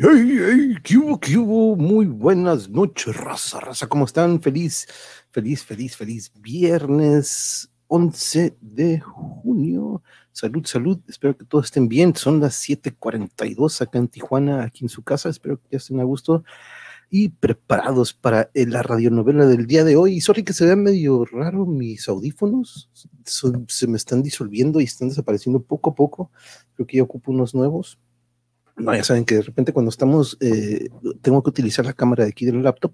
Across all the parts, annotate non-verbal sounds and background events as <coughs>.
hey, hey, ¿qué hubo, qué hubo? Muy buenas noches, raza, raza, ¿cómo están? Feliz, feliz, feliz, feliz viernes 11 de junio. Salud, salud, espero que todos estén bien. Son las 7:42 acá en Tijuana, aquí en su casa. Espero que ya estén a gusto y preparados para eh, la radionovela del día de hoy. Sorry que se vea medio raro mis audífonos, se me están disolviendo y están desapareciendo poco a poco. Creo que ya ocupo unos nuevos. No, ya saben que de repente cuando estamos, eh, tengo que utilizar la cámara de aquí del laptop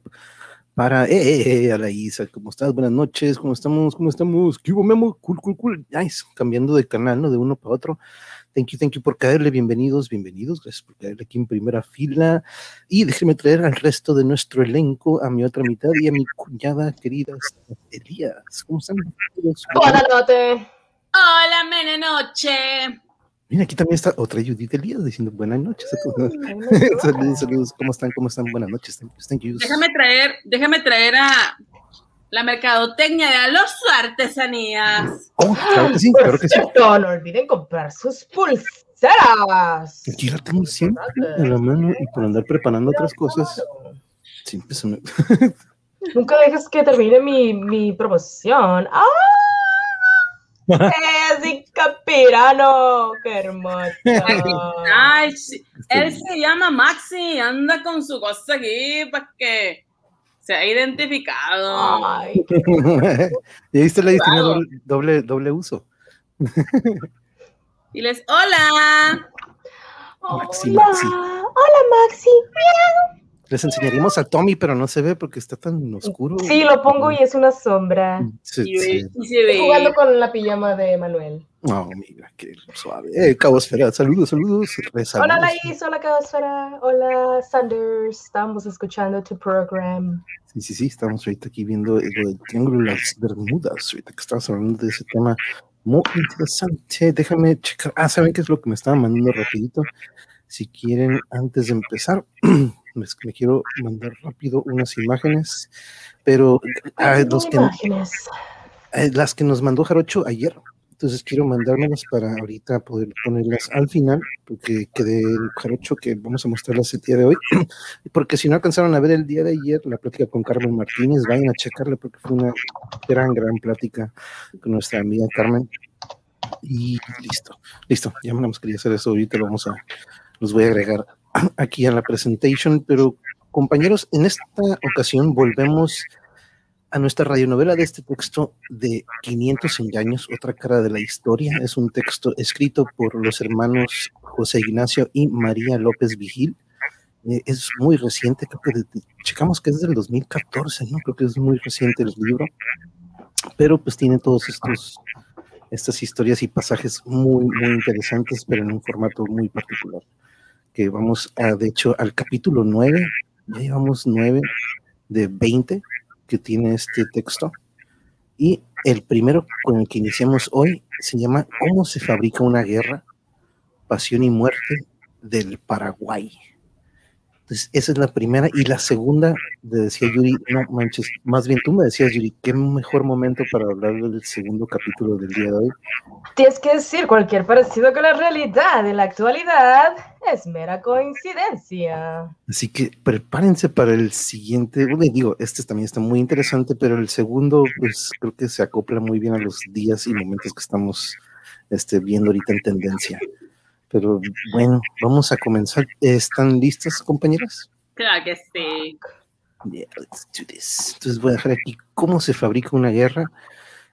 para, eh, eh, eh, a la Isa, ¿cómo estás? Buenas noches, ¿cómo estamos? ¿Cómo estamos? ¿Qué hubo, Memo? Cool, cool, cool. Nice, cambiando de canal, ¿no? De uno para otro. Thank you, thank you por caerle, bienvenidos, bienvenidos, gracias por caerle aquí en primera fila. Y déjenme traer al resto de nuestro elenco, a mi otra mitad y a mi cuñada querida Elías. ¿Cómo están? Buenas noches. Hola, mene noche. Mira, aquí también está otra Judith Elías diciendo buenas noches a todos. <laughs> saludos, saludos, ¿cómo están? ¿Cómo están? Buenas noches, thank you, thank you. Déjame traer, déjame traer a la mercadotecnia de Alonso Artesanías. Oh, claro que sí, claro que sí. <laughs> No olviden comprar sus pulseras. Aquí la tengo siempre en la mano y por andar preparando otras cosas, siempre se me... <laughs> Nunca dejes que termine mi, mi promoción. ¡Ah! ¡Es Capirano! ¡Qué hermoso! Ay, sí, él se llama Maxi, anda con su cosa aquí para que sea identificado. Ay, <laughs> y ahí está la tiene doble, doble, doble uso. Y les, hola. Maxi, hola, Maxi. hola Maxi. Les enseñaríamos a Tommy, pero no se ve porque está tan oscuro. Sí, lo pongo y es una sombra. Se- Y, se- ve- y se Estoy jugando con la pijama de Manuel. Oh, mira, qué suave. Eh, Cabo Esfera, saludos, saludos. Hola Laís, hola Cabasfera, hola Sanders, estamos escuchando tu programa. Sí, sí, sí, estamos ahorita aquí viendo lo del Triángulo de las Bermudas, ahorita que estamos hablando de ese tema muy interesante. Déjame checar. Ah, ¿saben qué es lo que me estaba mandando rapidito? Si quieren, antes de empezar, <clears throat> me, me quiero mandar rápido unas imágenes, pero ah, los que, Imágenes. eh, las que nos mandó Jarocho ayer. Entonces quiero mandármelas para ahorita poder ponerlas al final, porque quedé el Jarocho que vamos a mostrarlas el día de hoy. <clears throat> Porque si no alcanzaron a ver el día de ayer la plática con Carmen Martínez, vayan a checarla porque fue una gran, gran plática con nuestra amiga Carmen. Y listo, listo. Ya me quería hacer eso, ahorita lo vamos a, los voy a agregar <clears throat> aquí a la presentation, pero compañeros, en esta ocasión volvemos a nuestra radionovela de este texto de 500 engaños, otra cara de la historia. Es un texto escrito por los hermanos José Ignacio y María López Vigil. Eh, es muy reciente, creo que de- checamos que es del 2014, ¿no? Creo que es muy reciente el libro, pero pues tiene todos estos estas historias y pasajes muy, muy interesantes, pero en un formato muy particular. Que vamos a, de hecho, al capítulo 9, ya llevamos 9 de 20 tiene este texto. Y el primero con el que iniciamos hoy se llama ¿Cómo se fabrica una guerra? Pasión y muerte del Paraguay. Entonces, esa es la primera. Y la segunda, le decía Yuri, no manches, más bien tú me decías, Yuri, qué mejor momento para hablar del segundo capítulo del día de hoy. Tienes que decir cualquier parecido con la realidad en la actualidad es mera coincidencia. Así que prepárense para el siguiente. Bueno, digo, este también está muy interesante, pero el segundo, pues creo que se acopla muy bien a los días y momentos que estamos este, viendo ahorita en tendencia. Pero bueno, vamos a comenzar. ¿Están listas, compañeras? Claro que sí. Yeah, let's do this. Entonces voy a dejar aquí cómo se fabrica una guerra.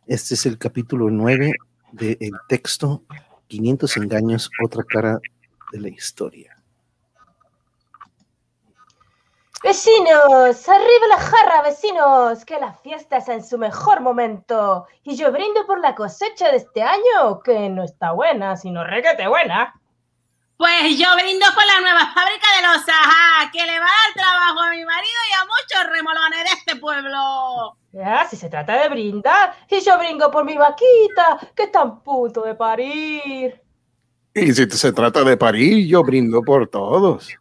Este es el capítulo 9 del texto 500 engaños, otra cara de la historia. Vecinos, arriba la jarra, vecinos, que la fiesta es en su mejor momento. Y yo brindo por la cosecha de este año, que no está buena, sino requete buena. Pues yo brindo por la nueva fábrica de los ajá, que le va a dar trabajo a mi marido y a muchos remolones de este pueblo. Ya, si se trata de brindar, y yo brindo por mi vaquita, que está a punto de parir. Y si se trata de parir, yo brindo por todos.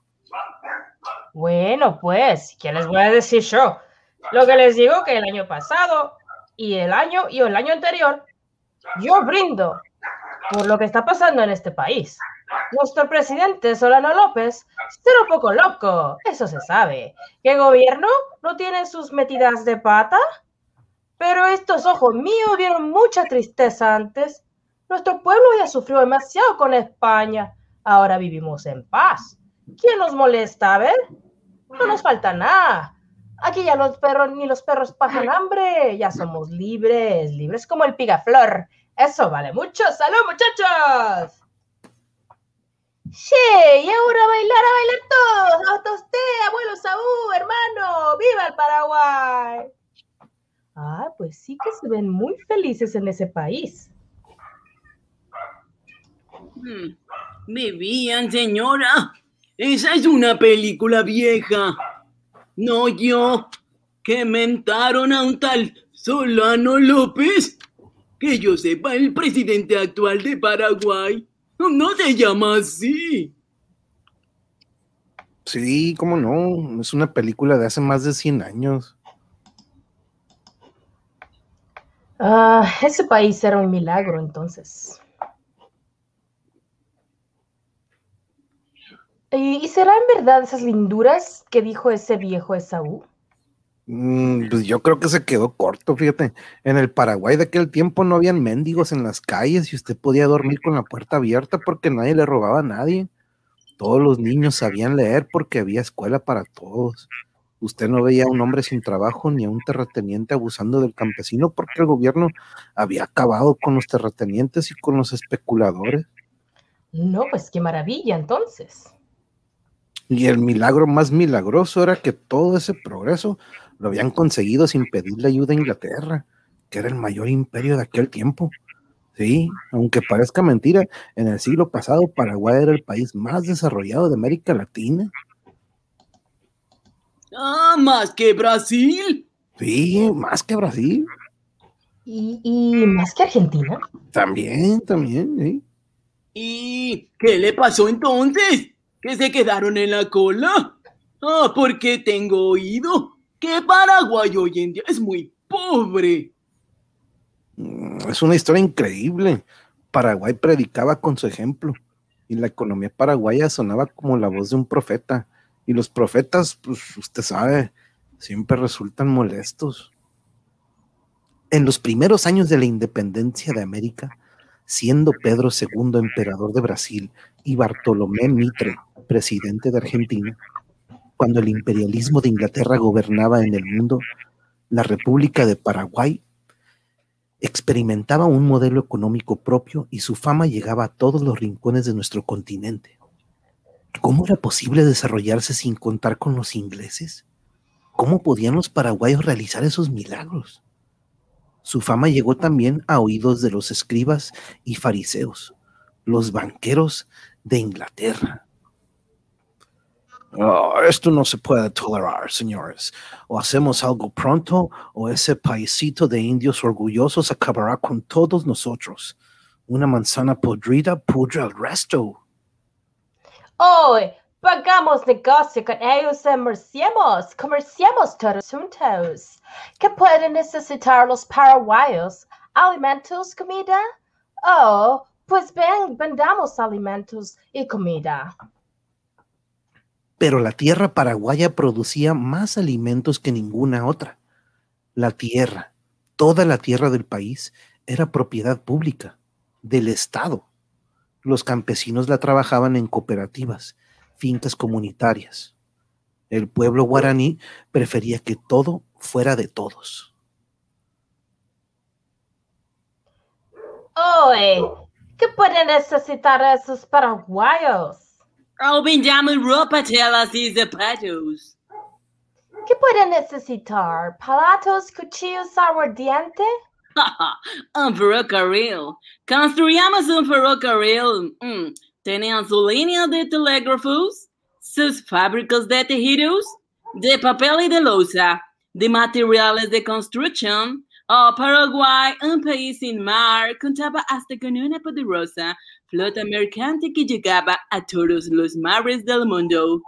Bueno, pues, ¿qué les voy a decir yo? Lo que les digo que el año pasado y el año y el año anterior, yo brindo por lo que está pasando en este país. Nuestro presidente Solano López un poco loco, eso se sabe. ¿Qué gobierno no tiene sus metidas de pata? Pero estos ojos míos vieron mucha tristeza antes. Nuestro pueblo ya sufrió demasiado con España. Ahora vivimos en paz. ¿Quién nos molesta? A ver, no nos falta nada. Aquí ya los perros ni los perros pasan hambre. Ya somos libres, libres como el pigaflor. Eso vale mucho. ¡Salud, muchachos! Sí, y ahora a bailar, a bailar todos. Hasta usted, abuelo Saúl, hermano. ¡Viva el Paraguay! Ah, pues sí que se ven muy felices en ese país. Hmm, Vivían, señora. Esa es una película vieja. No yo. Que mentaron a un tal Solano López. Que yo sepa, el presidente actual de Paraguay no se llama así. Sí, cómo no. Es una película de hace más de 100 años. Ah, ese país era un milagro entonces. ¿Y, y será en verdad esas linduras que dijo ese viejo Esaú? Mm, pues yo creo que se quedó corto, fíjate. En el Paraguay de aquel tiempo no habían mendigos en las calles y usted podía dormir con la puerta abierta porque nadie le robaba a nadie. Todos los niños sabían leer porque había escuela para todos. Usted no veía a un hombre sin trabajo ni a un terrateniente abusando del campesino porque el gobierno había acabado con los terratenientes y con los especuladores. No, pues qué maravilla entonces. Y el milagro más milagroso era que todo ese progreso lo habían conseguido sin pedirle ayuda a Inglaterra, que era el mayor imperio de aquel tiempo. Sí, aunque parezca mentira, en el siglo pasado Paraguay era el país más desarrollado de América Latina. Ah, más que Brasil. Sí, más que Brasil. ¿Y, y más que Argentina? También, también, sí. ¿Y qué le pasó entonces? ¿Que se quedaron en la cola? Ah, porque tengo oído que Paraguay hoy en día es muy pobre. Mm, Es una historia increíble. Paraguay predicaba con su ejemplo y la economía paraguaya sonaba como la voz de un profeta. Y los profetas, pues usted sabe, siempre resultan molestos. En los primeros años de la independencia de América, siendo Pedro II emperador de Brasil y Bartolomé Mitre presidente de Argentina, cuando el imperialismo de Inglaterra gobernaba en el mundo, la República de Paraguay experimentaba un modelo económico propio y su fama llegaba a todos los rincones de nuestro continente. ¿Cómo era posible desarrollarse sin contar con los ingleses? ¿Cómo podían los paraguayos realizar esos milagros? Su fama llegó también a oídos de los escribas y fariseos, los banqueros de Inglaterra. Oh, esto no se puede tolerar, señores. O hacemos algo pronto, o ese paisito de indios orgullosos acabará con todos nosotros. Una manzana podrida pudre al resto. Hoy pagamos negocio con ellos y comerciemos todos juntos. ¿Qué pueden necesitar los paraguayos? ¿Alimentos, comida? Oh, pues ven, vendamos alimentos y comida. Pero la tierra paraguaya producía más alimentos que ninguna otra. La tierra, toda la tierra del país, era propiedad pública, del Estado. Los campesinos la trabajaban en cooperativas, fincas comunitarias. El pueblo guaraní prefería que todo fuera de todos. Hoy, ¿qué pueden necesitar esos paraguayos? Oh, vendamos ropa, telas y zapatos. ¿Qué pueden necesitar? ¿Palatos, cuchillos, aguardiente? un <laughs> ferrocarril. Construyamos un ferrocarril. Mm. Tenían su línea de telégrafos, sus fábricas de tejidos, de papel y de loza, de materiales de construcción. Oh, Paraguay, un país sin mar, contaba hasta con una poderosa flota mercante que llegaba a todos los mares del mundo.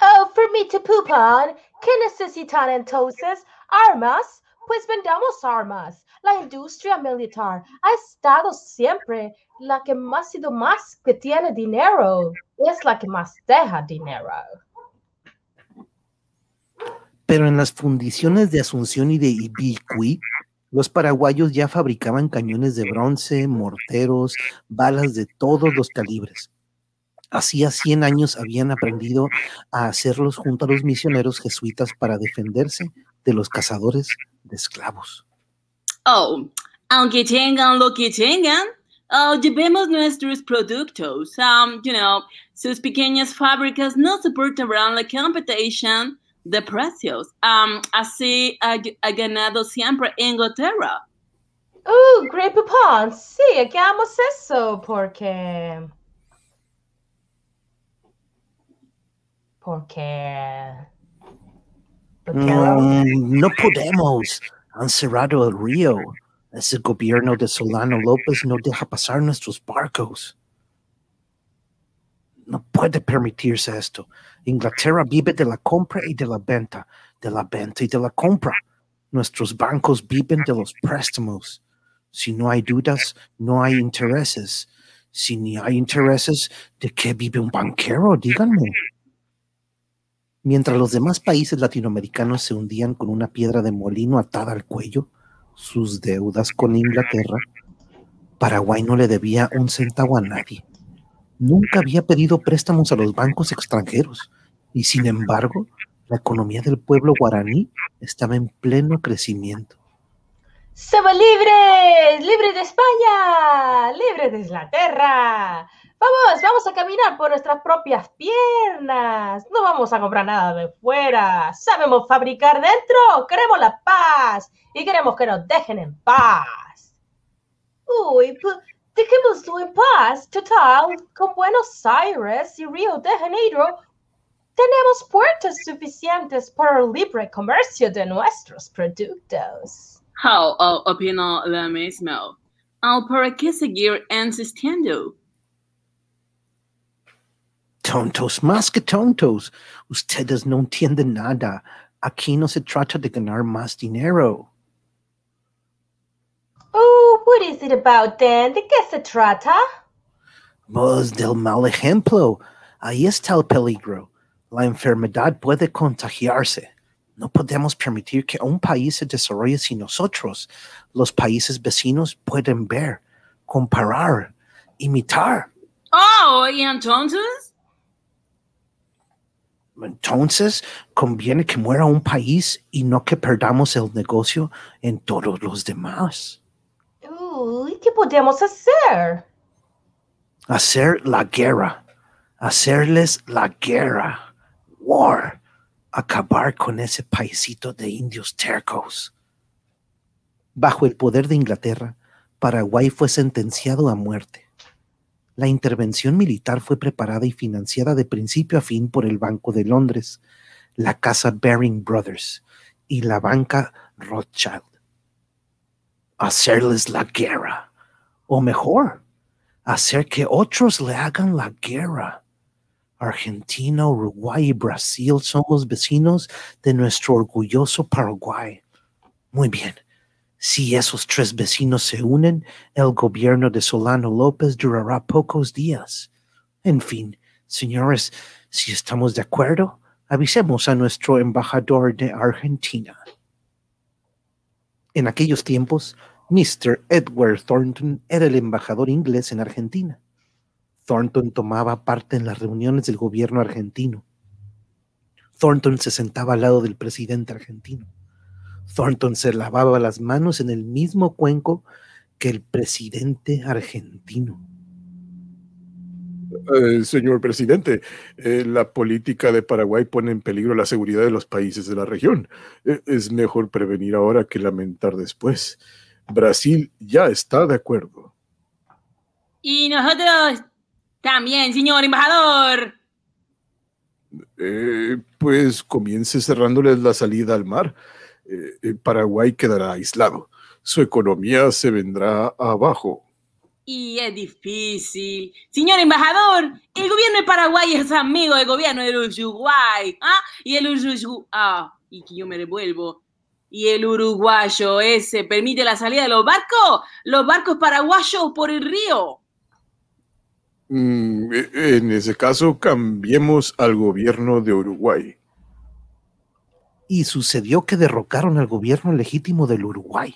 Oh, Fermita Pupan, ¿qué necesitan entonces? ¿Armas? pues vendamos armas. La industria militar ha estado siempre la que más ha sido más que tiene dinero. Es la que más deja dinero. Pero en las fundiciones de Asunción y de Ibicuí, los paraguayos ya fabricaban cañones de bronce, morteros, balas de todos los calibres. Hacía 100 años habían aprendido a hacerlos junto a los misioneros jesuitas para defenderse de los cazadores de esclavos. Oh, aunque tengan lo que tengan, oh, llevemos nuestros productos. Um, you know, sus pequeñas fábricas no soportarán la competición de precios. Um, así ha, ha ganado siempre Inglaterra. Uh, Great Poupon, sí, hagamos eso porque... Porque... porque Mm, no podemos. Han cerrado el río. Ese gobierno de Solano López no deja pasar nuestros barcos. No puede permitirse esto. Inglaterra vive de la compra y de la venta, de la venta y de la compra. Nuestros bancos viven de los préstamos. Si no hay dudas, no hay intereses. Si ni hay intereses, ¿de qué vive un banquero? Díganme. Mientras los demás países latinoamericanos se hundían con una piedra de molino atada al cuello, sus deudas con Inglaterra, Paraguay no le debía un centavo a nadie. Nunca había pedido préstamos a los bancos extranjeros y sin embargo, la economía del pueblo guaraní estaba en pleno crecimiento. ¡Somos libres! ¡Libres de España! ¡Libres de Inglaterra! Vamos, vamos a caminar por nuestras propias piernas. No vamos a comprar nada de fuera. Sabemos fabricar dentro. Queremos la paz. Y queremos que nos dejen en paz. Uy, dejémoslo en paz. Total, con Buenos Aires y Río de Janeiro tenemos puertos suficientes para el libre comercio de nuestros productos. How oh, opino lo mismo. Oh, ¿Para qué seguir insistiendo? Tontos, más que tontos. Ustedes no entienden nada. Aquí no se trata de ganar más dinero. What is it about then? ¿De qué se trata? Pues del mal ejemplo. Ahí está el peligro. La enfermedad puede contagiarse. No podemos permitir que un país se desarrolle sin nosotros. Los países vecinos pueden ver, comparar, imitar. Oh, ¿y entonces? Entonces, conviene que muera un país y no que perdamos el negocio en todos los demás. ¿Qué podemos hacer? Hacer la guerra. Hacerles la guerra. War. Acabar con ese paisito de indios tercos. Bajo el poder de Inglaterra, Paraguay fue sentenciado a muerte. La intervención militar fue preparada y financiada de principio a fin por el Banco de Londres, la Casa Baring Brothers y la banca Rothschild. Hacerles la guerra, o mejor, hacer que otros le hagan la guerra. Argentina, Uruguay y Brasil son los vecinos de nuestro orgulloso Paraguay. Muy bien. Si esos tres vecinos se unen, el gobierno de Solano López durará pocos días. En fin, señores, si estamos de acuerdo, avisemos a nuestro embajador de Argentina. En aquellos tiempos, Mr. Edward Thornton era el embajador inglés en Argentina. Thornton tomaba parte en las reuniones del gobierno argentino. Thornton se sentaba al lado del presidente argentino. Thornton se lavaba las manos en el mismo cuenco que el presidente argentino. Eh, señor presidente, eh, la política de Paraguay pone en peligro la seguridad de los países de la región. Eh, es mejor prevenir ahora que lamentar después. Brasil ya está de acuerdo. Y nosotros también, señor embajador. Eh, pues comience cerrándoles la salida al mar. Eh, eh, Paraguay quedará aislado. Su economía se vendrá abajo. Y es difícil. Señor embajador, el gobierno de Paraguay es amigo del gobierno del Uruguay. ¿ah? Y el Uruguay. Ah, y que yo me revuelvo. Y el uruguayo ese permite la salida de los barcos, los barcos paraguayos por el río. Mm, e- en ese caso, cambiemos al gobierno de Uruguay. Y sucedió que derrocaron al gobierno legítimo del Uruguay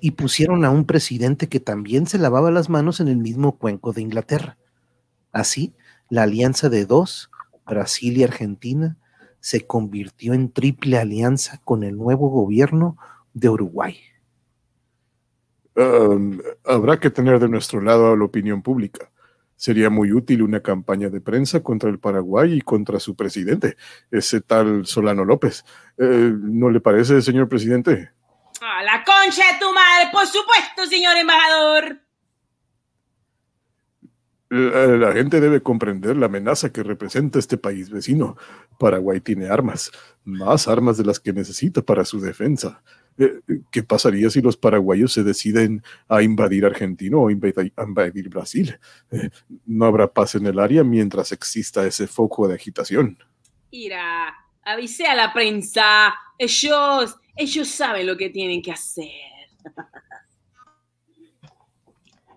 y pusieron a un presidente que también se lavaba las manos en el mismo cuenco de Inglaterra. Así, la alianza de dos, Brasil y Argentina, se convirtió en triple alianza con el nuevo gobierno de Uruguay. Um, habrá que tener de nuestro lado a la opinión pública. Sería muy útil una campaña de prensa contra el Paraguay y contra su presidente, ese tal Solano López. Eh, ¿No le parece, señor presidente? ¡A la concha de tu madre! ¡Por supuesto, señor embajador! La, la gente debe comprender la amenaza que representa este país vecino. Paraguay tiene armas, más armas de las que necesita para su defensa. Eh, ¿Qué pasaría si los paraguayos se deciden a invadir Argentina o invadir, Brasil? Eh, no habrá paz en el área mientras exista ese foco de agitación. Mira, avisé a la prensa. Ellos, ellos saben lo que tienen que hacer.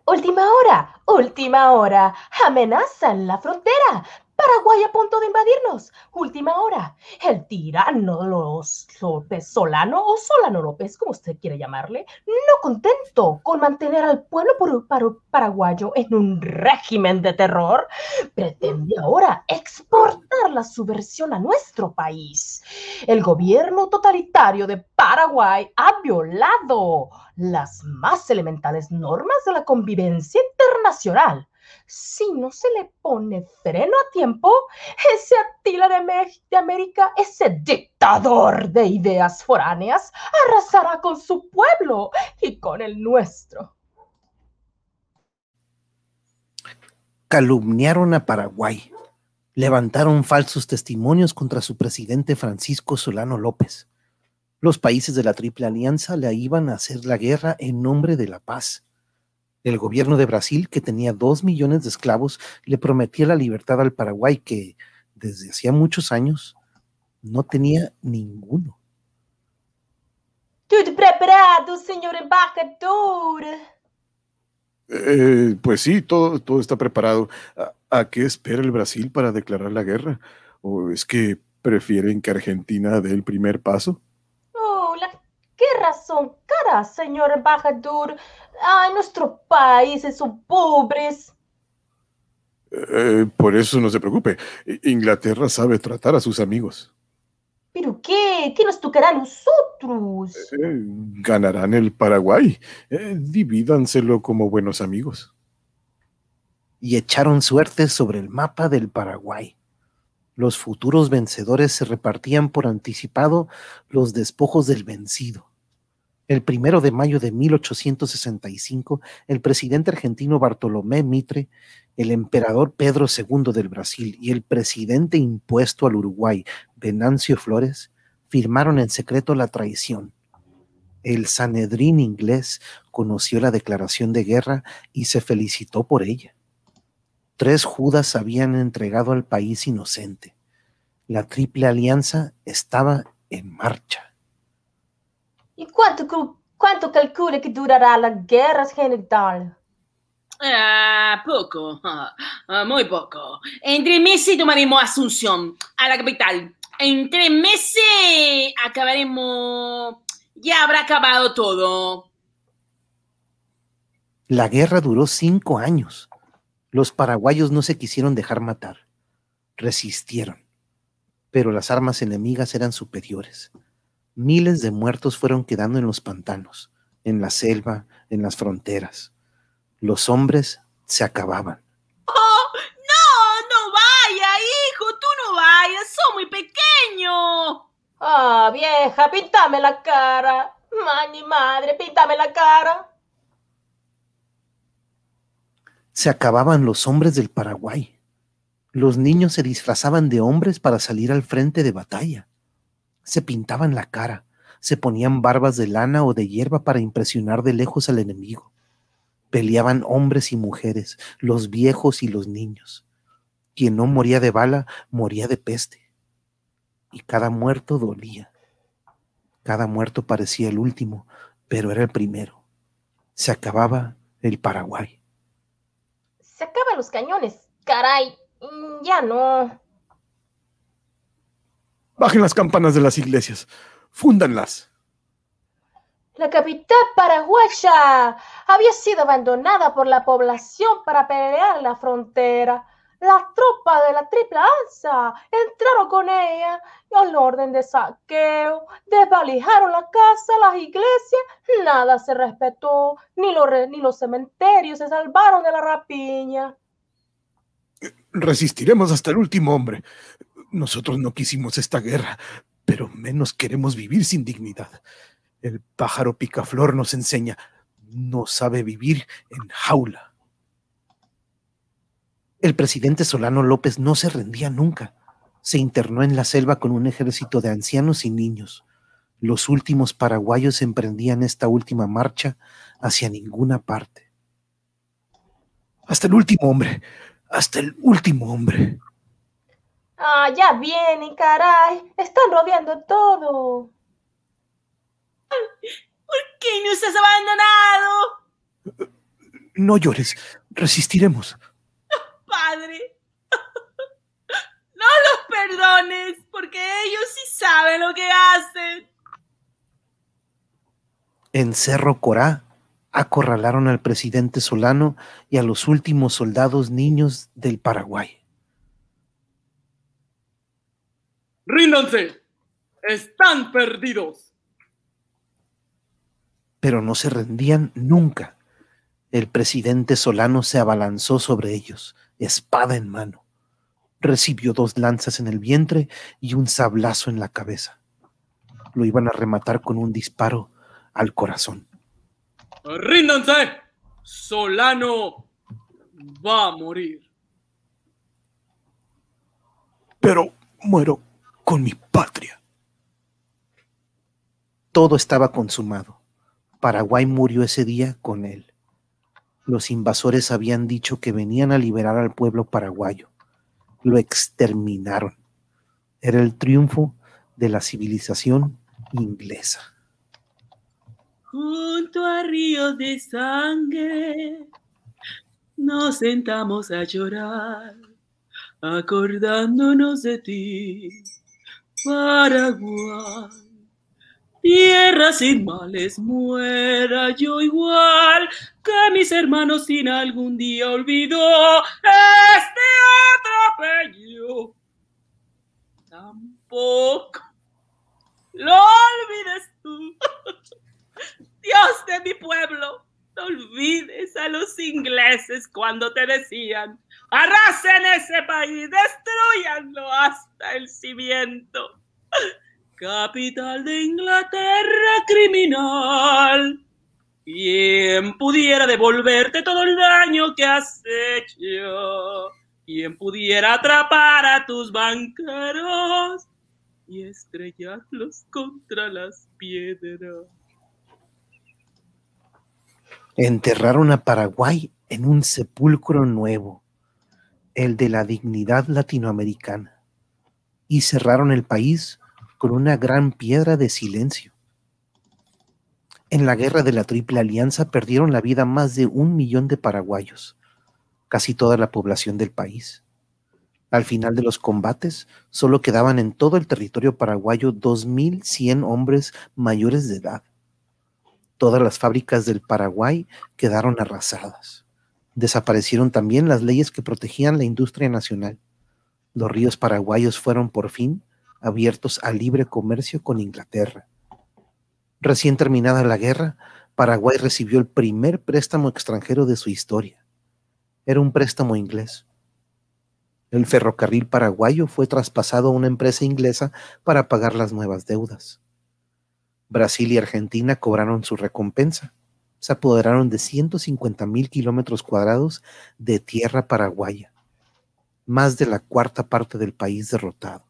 Última hora, última hora. Amenaza en la frontera. Paraguay a punto de invadirnos. Última hora. El tirano los López Solano o Solano López, como usted quiere llamarle, no contento con mantener al pueblo paraguayo en un régimen de terror, pretende ahora exportar la subversión a nuestro país. El gobierno totalitario de Paraguay ha violado las más elementales normas de la convivencia internacional. Si no se le pone freno a tiempo, ese Atila de, de América, ese dictador de ideas foráneas, arrasará con su pueblo y con el nuestro. calumniaron a Paraguay, levantaron falsos testimonios contra su presidente Francisco Solano López. Los países de la Triple Alianza le iban a hacer la guerra en nombre de la paz. El gobierno de Brasil, que tenía dos millones de esclavos, le prometía la libertad al Paraguay, que desde hacía muchos años no tenía ninguno. Tudo preparado, señor embajador. Eh, pues sí, todo, todo está preparado. ¿A, a qué espera el Brasil para declarar la guerra? ¿O es que prefieren que Argentina dé el primer paso? Guerras son caras, señor embajador. Ay, nuestros países son pobres. Eh, por eso no se preocupe. Inglaterra sabe tratar a sus amigos. ¿Pero qué? ¿Qué nos tocará a nosotros? Eh, ganarán el Paraguay. Eh, divídanselo como buenos amigos. y echaron suerte sobre el mapa del Paraguay. Los futuros vencedores se repartían por anticipado los despojos del vencido. El primero de mayo de 1865, el presidente argentino Bartolomé Mitre, el emperador Pedro II del Brasil y el presidente impuesto al Uruguay, Venancio Flores, firmaron en secreto la traición. El Sanedrín inglés conoció la declaración de guerra y se felicitó por ella. Tres Judas habían entregado al país inocente. La triple alianza estaba en marcha. ¿Y cuánto, cuánto calcula que durará la guerra general? Ah, poco, <laughs> ah, muy poco. En tres meses tomaremos Asunción, a la capital. En tres meses acabaremos... Ya habrá acabado todo. La guerra duró cinco años. Los paraguayos no se quisieron dejar matar. Resistieron. Pero las armas enemigas eran superiores. Miles de muertos fueron quedando en los pantanos, en la selva, en las fronteras. Los hombres se acababan. ¡Oh! ¡No! ¡No vaya, hijo! ¡Tú no vayas! ¡Soy muy pequeño! Ah, vieja, píntame la cara. Mi madre, píntame la cara. Se acababan los hombres del Paraguay. Los niños se disfrazaban de hombres para salir al frente de batalla. Se pintaban la cara, se ponían barbas de lana o de hierba para impresionar de lejos al enemigo. Peleaban hombres y mujeres, los viejos y los niños. Quien no moría de bala, moría de peste. Y cada muerto dolía. Cada muerto parecía el último, pero era el primero. Se acababa el Paraguay. Se acaban los cañones. Caray, ya no. Bajen las campanas de las iglesias. Fúndanlas. La capital paraguaya había sido abandonada por la población para pelear la frontera. Las tropas de la Triple Alza entraron con ella y al orden de saqueo desvalijaron la casa, las iglesias, nada se respetó, ni los, ni los cementerios se salvaron de la rapiña. Resistiremos hasta el último hombre. Nosotros no quisimos esta guerra, pero menos queremos vivir sin dignidad. El pájaro picaflor nos enseña, no sabe vivir en jaula. El presidente Solano López no se rendía nunca. Se internó en la selva con un ejército de ancianos y niños. Los últimos paraguayos emprendían esta última marcha hacia ninguna parte. Hasta el último hombre, hasta el último hombre. Ah, ya vienen, caray. Están rodeando todo. ¿Qué nos has abandonado? No llores, resistiremos. Padre. No los perdones, porque ellos sí saben lo que hacen. En Cerro Corá acorralaron al presidente Solano y a los últimos soldados niños del Paraguay. ¡Ríndanse! ¡Están perdidos! pero no se rendían nunca. El presidente Solano se abalanzó sobre ellos, espada en mano. Recibió dos lanzas en el vientre y un sablazo en la cabeza. Lo iban a rematar con un disparo al corazón. ¡Ríndanse! Solano va a morir. Pero muero con mi patria. Todo estaba consumado. Paraguay murió ese día con él. Los invasores habían dicho que venían a liberar al pueblo paraguayo. Lo exterminaron. Era el triunfo de la civilización inglesa. Junto a ríos de sangre nos sentamos a llorar, acordándonos de ti, Paraguay. Tierra sin males muera yo igual que mis hermanos sin algún día olvidó este atropello. Tampoco lo olvides tú. <laughs> Dios de mi pueblo, no olvides a los ingleses cuando te decían, arrasen ese país, destruyanlo hasta el cimiento. <laughs> Capital de Inglaterra criminal. ¿Quién pudiera devolverte todo el daño que has hecho? ¿Quién pudiera atrapar a tus banqueros y estrellarlos contra las piedras? Enterraron a Paraguay en un sepulcro nuevo, el de la dignidad latinoamericana, y cerraron el país con una gran piedra de silencio. En la guerra de la Triple Alianza perdieron la vida más de un millón de paraguayos, casi toda la población del país. Al final de los combates, solo quedaban en todo el territorio paraguayo 2.100 hombres mayores de edad. Todas las fábricas del Paraguay quedaron arrasadas. Desaparecieron también las leyes que protegían la industria nacional. Los ríos paraguayos fueron por fin abiertos a libre comercio con Inglaterra. Recién terminada la guerra, Paraguay recibió el primer préstamo extranjero de su historia. Era un préstamo inglés. El ferrocarril paraguayo fue traspasado a una empresa inglesa para pagar las nuevas deudas. Brasil y Argentina cobraron su recompensa. Se apoderaron de 150 mil kilómetros cuadrados de tierra paraguaya, más de la cuarta parte del país derrotado.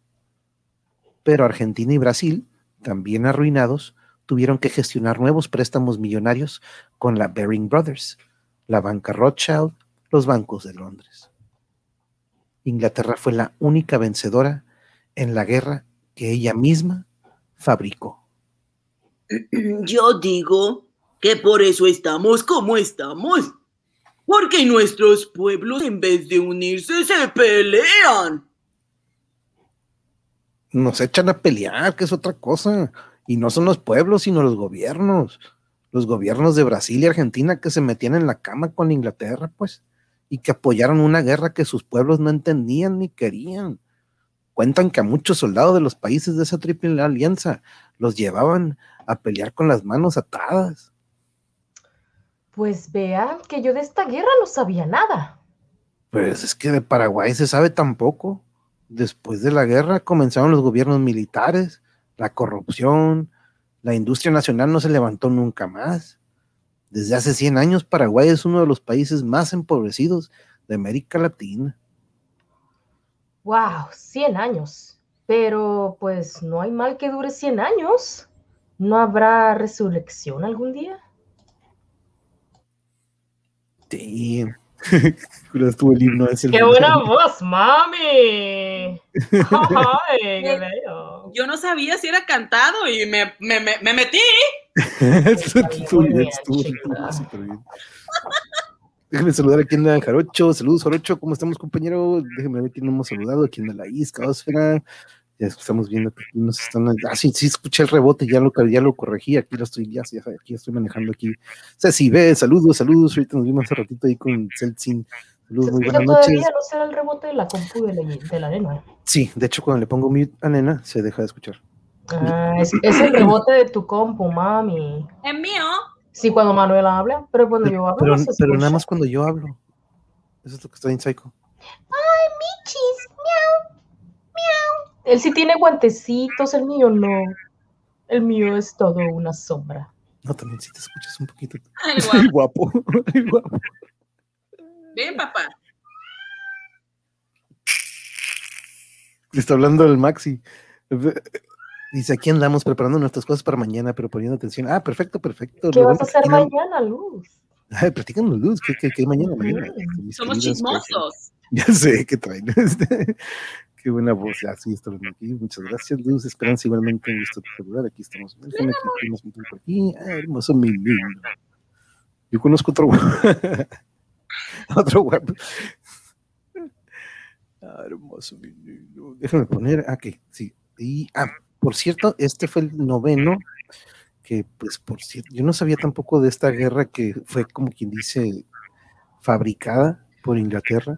Pero Argentina y Brasil, también arruinados, tuvieron que gestionar nuevos préstamos millonarios con la Baring Brothers, la banca Rothschild, los bancos de Londres. Inglaterra fue la única vencedora en la guerra que ella misma fabricó. <clears throat> Yo digo que por eso estamos como estamos. Porque nuestros pueblos en vez de unirse se pelean. Nos echan a pelear, que es otra cosa. Y no son los pueblos, sino los gobiernos. Los gobiernos de Brasil y Argentina que se metían en la cama con Inglaterra, pues, y que apoyaron una guerra que sus pueblos no entendían ni querían. Cuentan que a muchos soldados de los países de esa triple alianza los llevaban a pelear con las manos atadas. Pues vean que yo de esta guerra no sabía nada. Pues es que de Paraguay se sabe tan poco. Después de la guerra comenzaron los gobiernos militares, la corrupción, la industria nacional no se levantó nunca más. Desde hace 100 años Paraguay es uno de los países más empobrecidos de América Latina. Wow, 100 años. Pero pues no hay mal que dure 100 años. ¿No habrá resurrección algún día? Sí. <laughs> Estuvo el himno ese. ¡Qué buena voz, mami! <laughs> ¡Ay, qué bello! Yo no sabía si era cantado y me, me, me, me metí. <laughs> estuvo bien, bien, estuvo súper bien. Déjenme saludar aquí en la Jarocho. Saludos, Jarocho. ¿Cómo estamos, compañero? Déjenme ver quién no hemos saludado. Aquí en la isca, Osfera. Ya estamos viendo que aquí nos están. Ah, sí, sí, escuché el rebote, ya lo, ya lo corregí. Aquí lo estoy, ya, ya aquí estoy manejando aquí. Ceci B, saludos, saludos. Ahorita nos vimos hace ratito ahí con Celsin. Saludos, muy buenas noches. todavía no será el rebote de la compu de la, de la nena. Sí, de hecho, cuando le pongo mute a nena, se deja de escuchar. Ah, es, es el rebote de tu compu, mami. Es mío. Sí, cuando Manuel habla, pero cuando yo hablo Pero, no se pero nada más cuando yo hablo. Eso es lo que está en psycho. Michis, miau, miau. Él sí tiene guantecitos, el mío no. El mío es todo una sombra. No, también si te escuchas un poquito. Ay, <laughs> Ay, guapo. <laughs> Ay, guapo. Ven, papá. Le está hablando el Maxi. Dice, aquí andamos preparando nuestras cosas para mañana, pero poniendo atención. Ah, perfecto, perfecto. ¿Qué Luego, vas a hacer mañana, Luz? Ay, platícanos, Luz, ¿qué, qué, qué hay mañana? mañana? Somos chismosos. <laughs> Ya sé que traen. Qué buena voz. Ya, sí, está bien aquí. Muchas gracias, Luz. Esperanza, igualmente un gusto saludar. Aquí estamos. Déjame que aquí metemos por aquí. Ah, hermoso mi niño. Yo conozco otro <laughs> otro guapo. Ah, hermoso mi niño. Déjame poner. Ah, que sí. Y, ah, por cierto, este fue el noveno. Que, pues, por cierto, yo no sabía tampoco de esta guerra que fue como quien dice fabricada por Inglaterra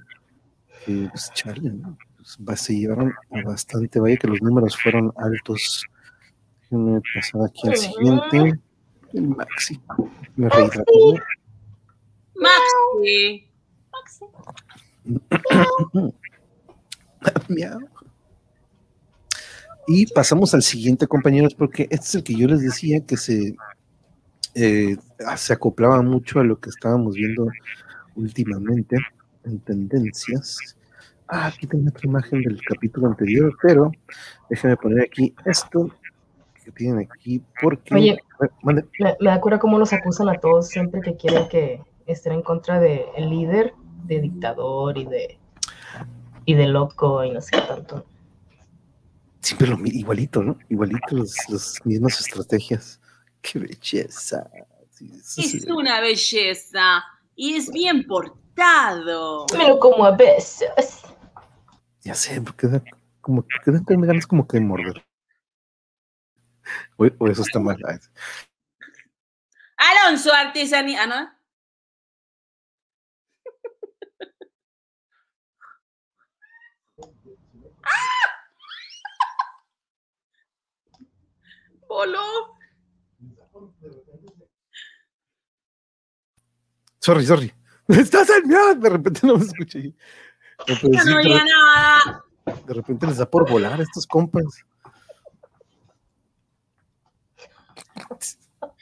que pues, chale, ¿no? Pues, se llevaron a bastante, vaya que los números fueron altos. Déjenme pasar aquí al siguiente. El Maxi. Me rehidraté. Maxi. <coughs> Miau. Y pasamos al siguiente, compañeros, porque este es el que yo les decía que se, eh, se acoplaba mucho a lo que estábamos viendo últimamente en tendencias. Ah, aquí tengo otra imagen del capítulo anterior, pero déjenme poner aquí esto que tienen aquí, porque. Oye. Me, me da cura cómo los acusan a todos siempre que quieren que estén en contra del líder, de dictador y de y de loco y no sé qué tanto. Siempre lo igualito, ¿no? Igualito los, las mismas estrategias. <laughs> Qué belleza. Sí, sí, sí. Es una belleza. Y es bien portado. Pero como a veces. Ya sé, porque da como que da me ganas como que de morder. O, o eso está mal. Alonso Artesanía. Ah, ¿no? Polo. Sorry, sorry. <laughs> Estás al mío. De repente no me escuché. No había nada. de repente les da por volar a estos compas.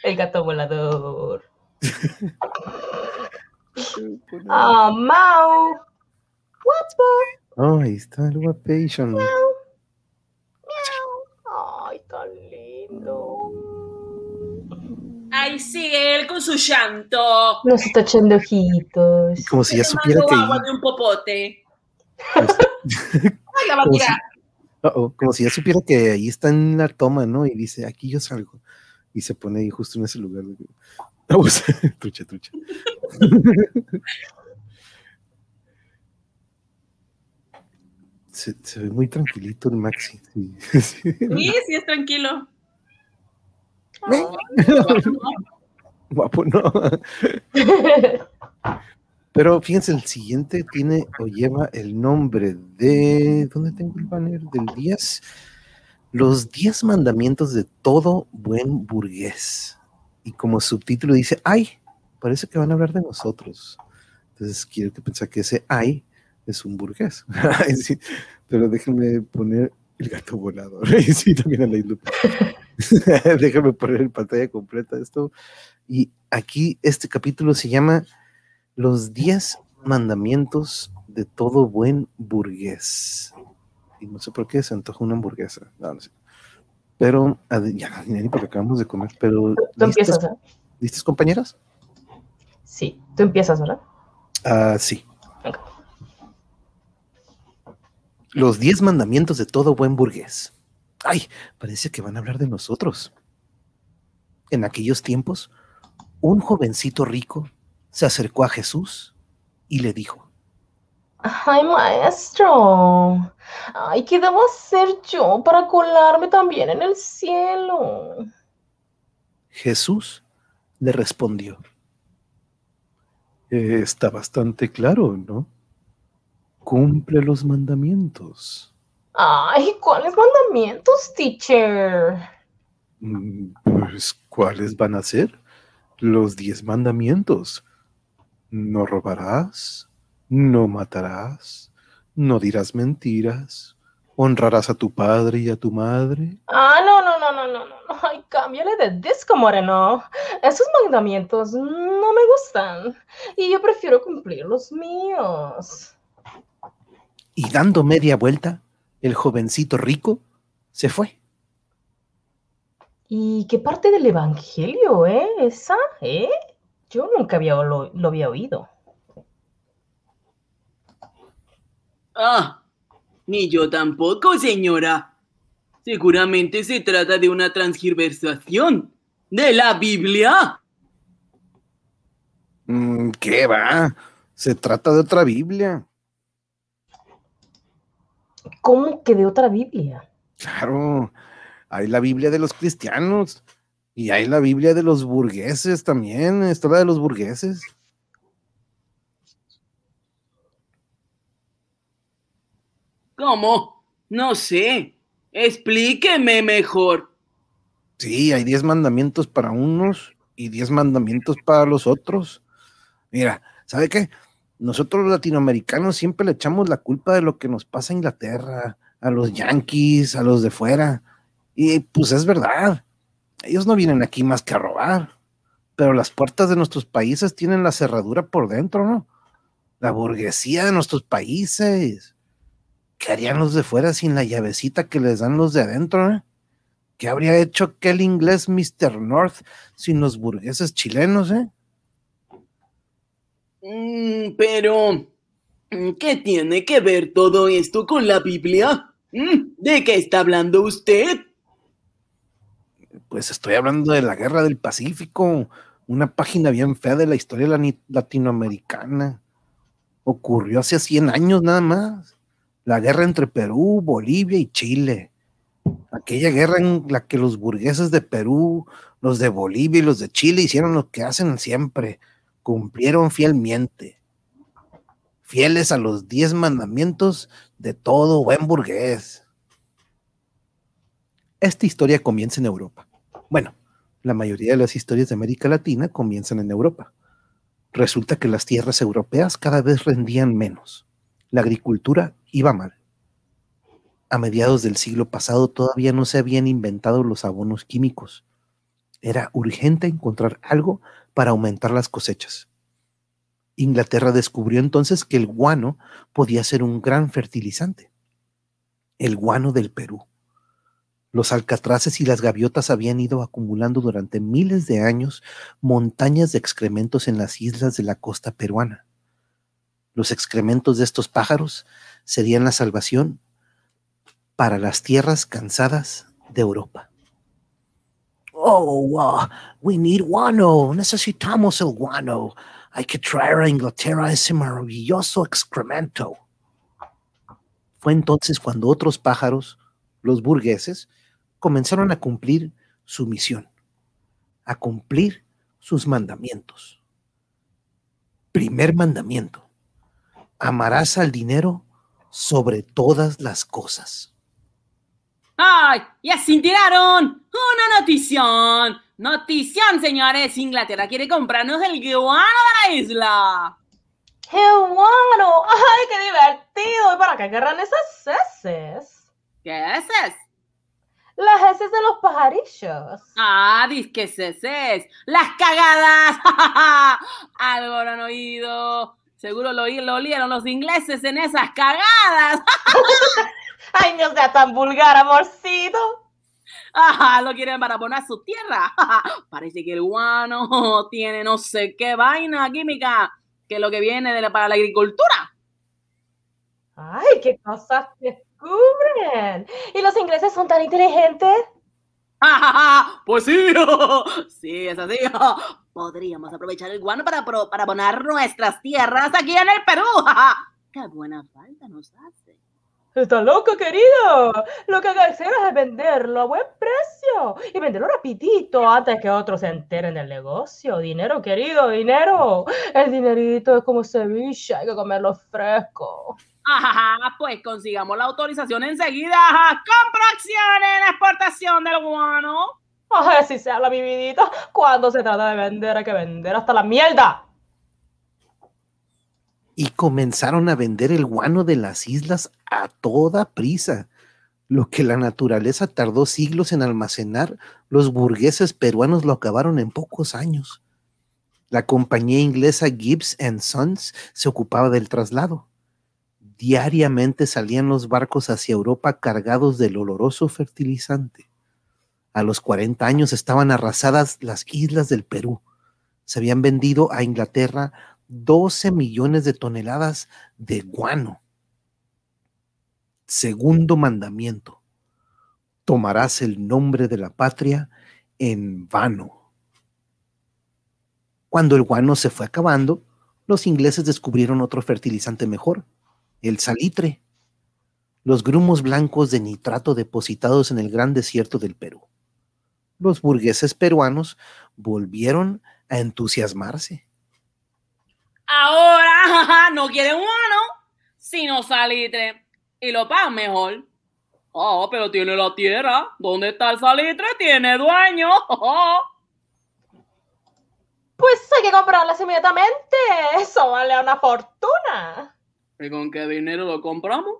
El gato volador. <laughs> Ah, Mau. Guapo. Oh, ahí está el guapation. Ay, tan lindo. Ahí sigue él con su llanto. Nos está echando ojitos. Como si ya supiera que. agua de un popote. <laughs> Ay, la va a Como si- como ya supiera que ahí está en la toma, ¿no? Y dice, aquí yo salgo. y se pone ahí justo en ese lugar. Vamos, <laughs> <laughs> trucha, trucha. Se, se ve muy tranquilito el Maxi. Sí, sí. Sí, sí, es tranquilo. Guapo, no. Pero fíjense, el siguiente tiene o lleva el nombre de. ¿Dónde tengo el banner? Del 10. Los 10 mandamientos de todo buen burgués. Y como subtítulo dice, ay, parece que van a hablar de nosotros. Entonces quiero que pensar que ese ay es un burgués. <laughs> Sí, pero déjenme poner el gato volador. <laughs> Sí, también a la Lupe. <laughs> déjenme poner en pantalla completa esto. Y aquí este capítulo se llama Los 10 mandamientos de todo buen burgués. Y no sé por qué se antoja una hamburguesa. No, no sé. Pero, ad- ya, ni porque acabamos de comer, pero... Tú empiezas, ¿listas, ¿verdad? ¿listas, compañeras? Sí, tú empiezas, ¿verdad? Ah, sí. Ok. Los 10 mandamientos de todo buen burgués. Ay, parece que van a hablar de nosotros. En aquellos tiempos, un jovencito rico se acercó a Jesús y le dijo, Ay, maestro. Ay, ¿qué debo hacer yo para colarme también en el cielo? Jesús le respondió, "Eh, está bastante claro, ¿no? Cumple los mandamientos. Ay, ¿cuáles mandamientos, teacher? Mm, Pues, ¿cuáles van a ser? Los diez mandamientos. No robarás, no matarás, no dirás mentiras, honrarás a tu padre y a tu madre. Ah, no, no, no, no, no, no. Ay, cámbiale de disco, moreno. Esos mandamientos no me gustan. Y yo prefiero cumplir los míos. Y dando media vuelta, el jovencito rico se fue. ¿Y qué parte del evangelio, eh? Esa, ¿eh? Yo nunca había, lo, lo había oído. Ah, ni yo tampoco, señora. Seguramente se trata de una transgiversación de la Biblia. Mm, ¿Qué va? Se trata de otra Biblia. ¿Cómo que de otra Biblia? Claro, hay la Biblia de los cristianos y hay la Biblia de los burgueses también, está la de los burgueses. ¿Cómo? No sé. Explíqueme mejor. Sí, hay diez mandamientos para unos y diez mandamientos para los otros. Mira, ¿sabe qué? Nosotros los latinoamericanos siempre le echamos la culpa de lo que nos pasa a Inglaterra, a los yanquis, a los de fuera. Y pues es verdad, ellos no vienen aquí más que a robar, pero las puertas de nuestros países tienen la cerradura por dentro, ¿no? La burguesía de nuestros países. ¿Qué harían los de fuera sin la llavecita que les dan los de adentro, eh? ¿Qué habría hecho aquel inglés Mr. North sin los burgueses chilenos, eh? Mm, pero, mm, ¿qué tiene que ver todo esto con la Biblia? Mm, ¿De qué está hablando usted? Pues estoy hablando de la guerra del Pacífico, una página bien fea de la historia latinoamericana. Ocurrió hace 100 años nada más. La guerra entre Perú, Bolivia y Chile. Aquella guerra en la que los burgueses de Perú, los de Bolivia y los de Chile hicieron lo que hacen siempre, cumplieron fielmente, fieles a los diez mandamientos de todo buen burgués. Esta historia comienza en Europa. Bueno, la mayoría de las historias de América Latina comienzan en Europa. Resulta que las tierras europeas cada vez rendían menos. La agricultura iba mal. A mediados del siglo pasado todavía no se habían inventado los abonos químicos. Era urgente encontrar algo para aumentar las cosechas. Inglaterra descubrió entonces que el guano podía ser un gran fertilizante. El guano del Perú. Los alcatraces y las gaviotas habían ido acumulando durante miles de años montañas de excrementos en las islas de la costa peruana. Los excrementos de estos pájaros serían la salvación para las tierras cansadas de Europa. Oh, uh, we need guano. Necesitamos el guano. Hay que traer a Inglaterra ese maravilloso excremento. Fue entonces cuando otros pájaros, los burgueses, comenzaron a cumplir su misión, a cumplir sus mandamientos. Primer mandamiento, amarás al dinero sobre todas las cosas. ¡Ay! ¡Ya se enteraron! ¡Una notición! ¡Notición, señores! Inglaterra quiere comprarnos el guano de la isla. ¡Qué bueno! ¡Ay, qué divertido! ¿Y para qué querrán esas heces? ¿Qué es eso? Las heces de los pajarillos. Ah, disque es ¡Las cagadas! <laughs> Algo habrán oído. Seguro lo, lo olieron los ingleses en esas cagadas. <laughs> ¡Ay, no sea tan vulgar, amorcito! Ajá, lo quieren para poner su tierra. <laughs> Parece que el guano tiene no sé qué vaina química, que es lo que viene de la- para la agricultura. ¡Ay, qué cosas descubren! ¿Y los ingleses son tan inteligentes? <laughs> Pues sí, <laughs> sí, es así. <laughs> Podríamos aprovechar el guano para, para poner nuestras tierras aquí en el Perú. Qué buena falta nos hace. ¡Está loco, querido! Lo que hay que hacer es venderlo a buen precio y venderlo rapidito antes que otros se enteren del negocio. Dinero, querido, dinero. El dinerito es como ceviche, hay que comerlo fresco. Ajá, pues consigamos la autorización enseguida. Ajá, Compro acciones en la exportación del guano. Ay, así se habla, mi vidita. Cuando se trata de vender, hay que vender hasta la mierda. y comenzaron a vender el guano de las islas a toda prisa. Lo que la naturaleza tardó siglos en almacenar, los burgueses peruanos lo acabaron en pocos años. La compañía inglesa Gibbs and Sons se ocupaba del traslado. Diariamente salían los barcos hacia Europa cargados del oloroso fertilizante. A los 40 años estaban arrasadas las islas del Perú. Se habían vendido a Inglaterra 12 millones de toneladas de guano. Segundo mandamiento. Tomarás el nombre de la patria en vano. Cuando el guano se fue acabando, los ingleses descubrieron otro fertilizante mejor, el salitre, los grumos blancos de nitrato depositados en el gran desierto del Perú. Los burgueses peruanos volvieron a entusiasmarse. Ahora <laughs> no quieren guano, sino salitre. Y lo pagan mejor. Oh, pero tiene la tierra. ¿Dónde está el salitre? Tiene dueño. <laughs> Pues hay que comprarlas inmediatamente. Eso vale una fortuna. ¿Y con qué dinero lo compramos?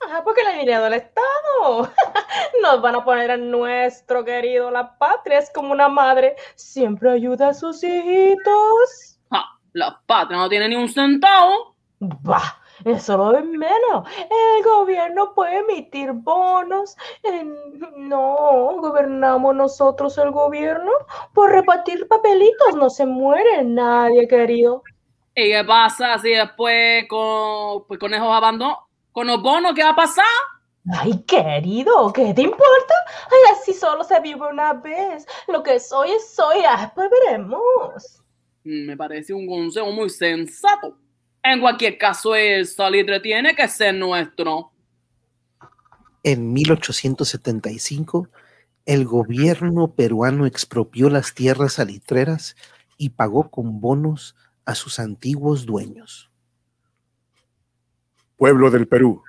Ajá, porque el dinero del Estado. <laughs> Nos van a poner en nuestro querido. La patria es como una madre. Siempre ayuda a sus hijitos. Ja, la patria no tiene ni un centavo. Bah, eso lo de menos. El gobierno puede emitir bonos. En- No, gobernamos nosotros el gobierno. Por repartir papelitos no se muere nadie, querido. ¿Y qué pasa si después con, pues con esos abandonos, con los bonos, qué va a pasar? Ay, querido, ¿qué te importa? Ay, así solo se vive una vez. Lo que soy es soy. Después veremos. Mm, Me parece un consejo muy sensato. En cualquier caso, el salitre tiene que ser nuestro. En 1875, el gobierno peruano expropió las tierras salitreras y pagó con bonos a sus antiguos dueños. Pueblo del Perú,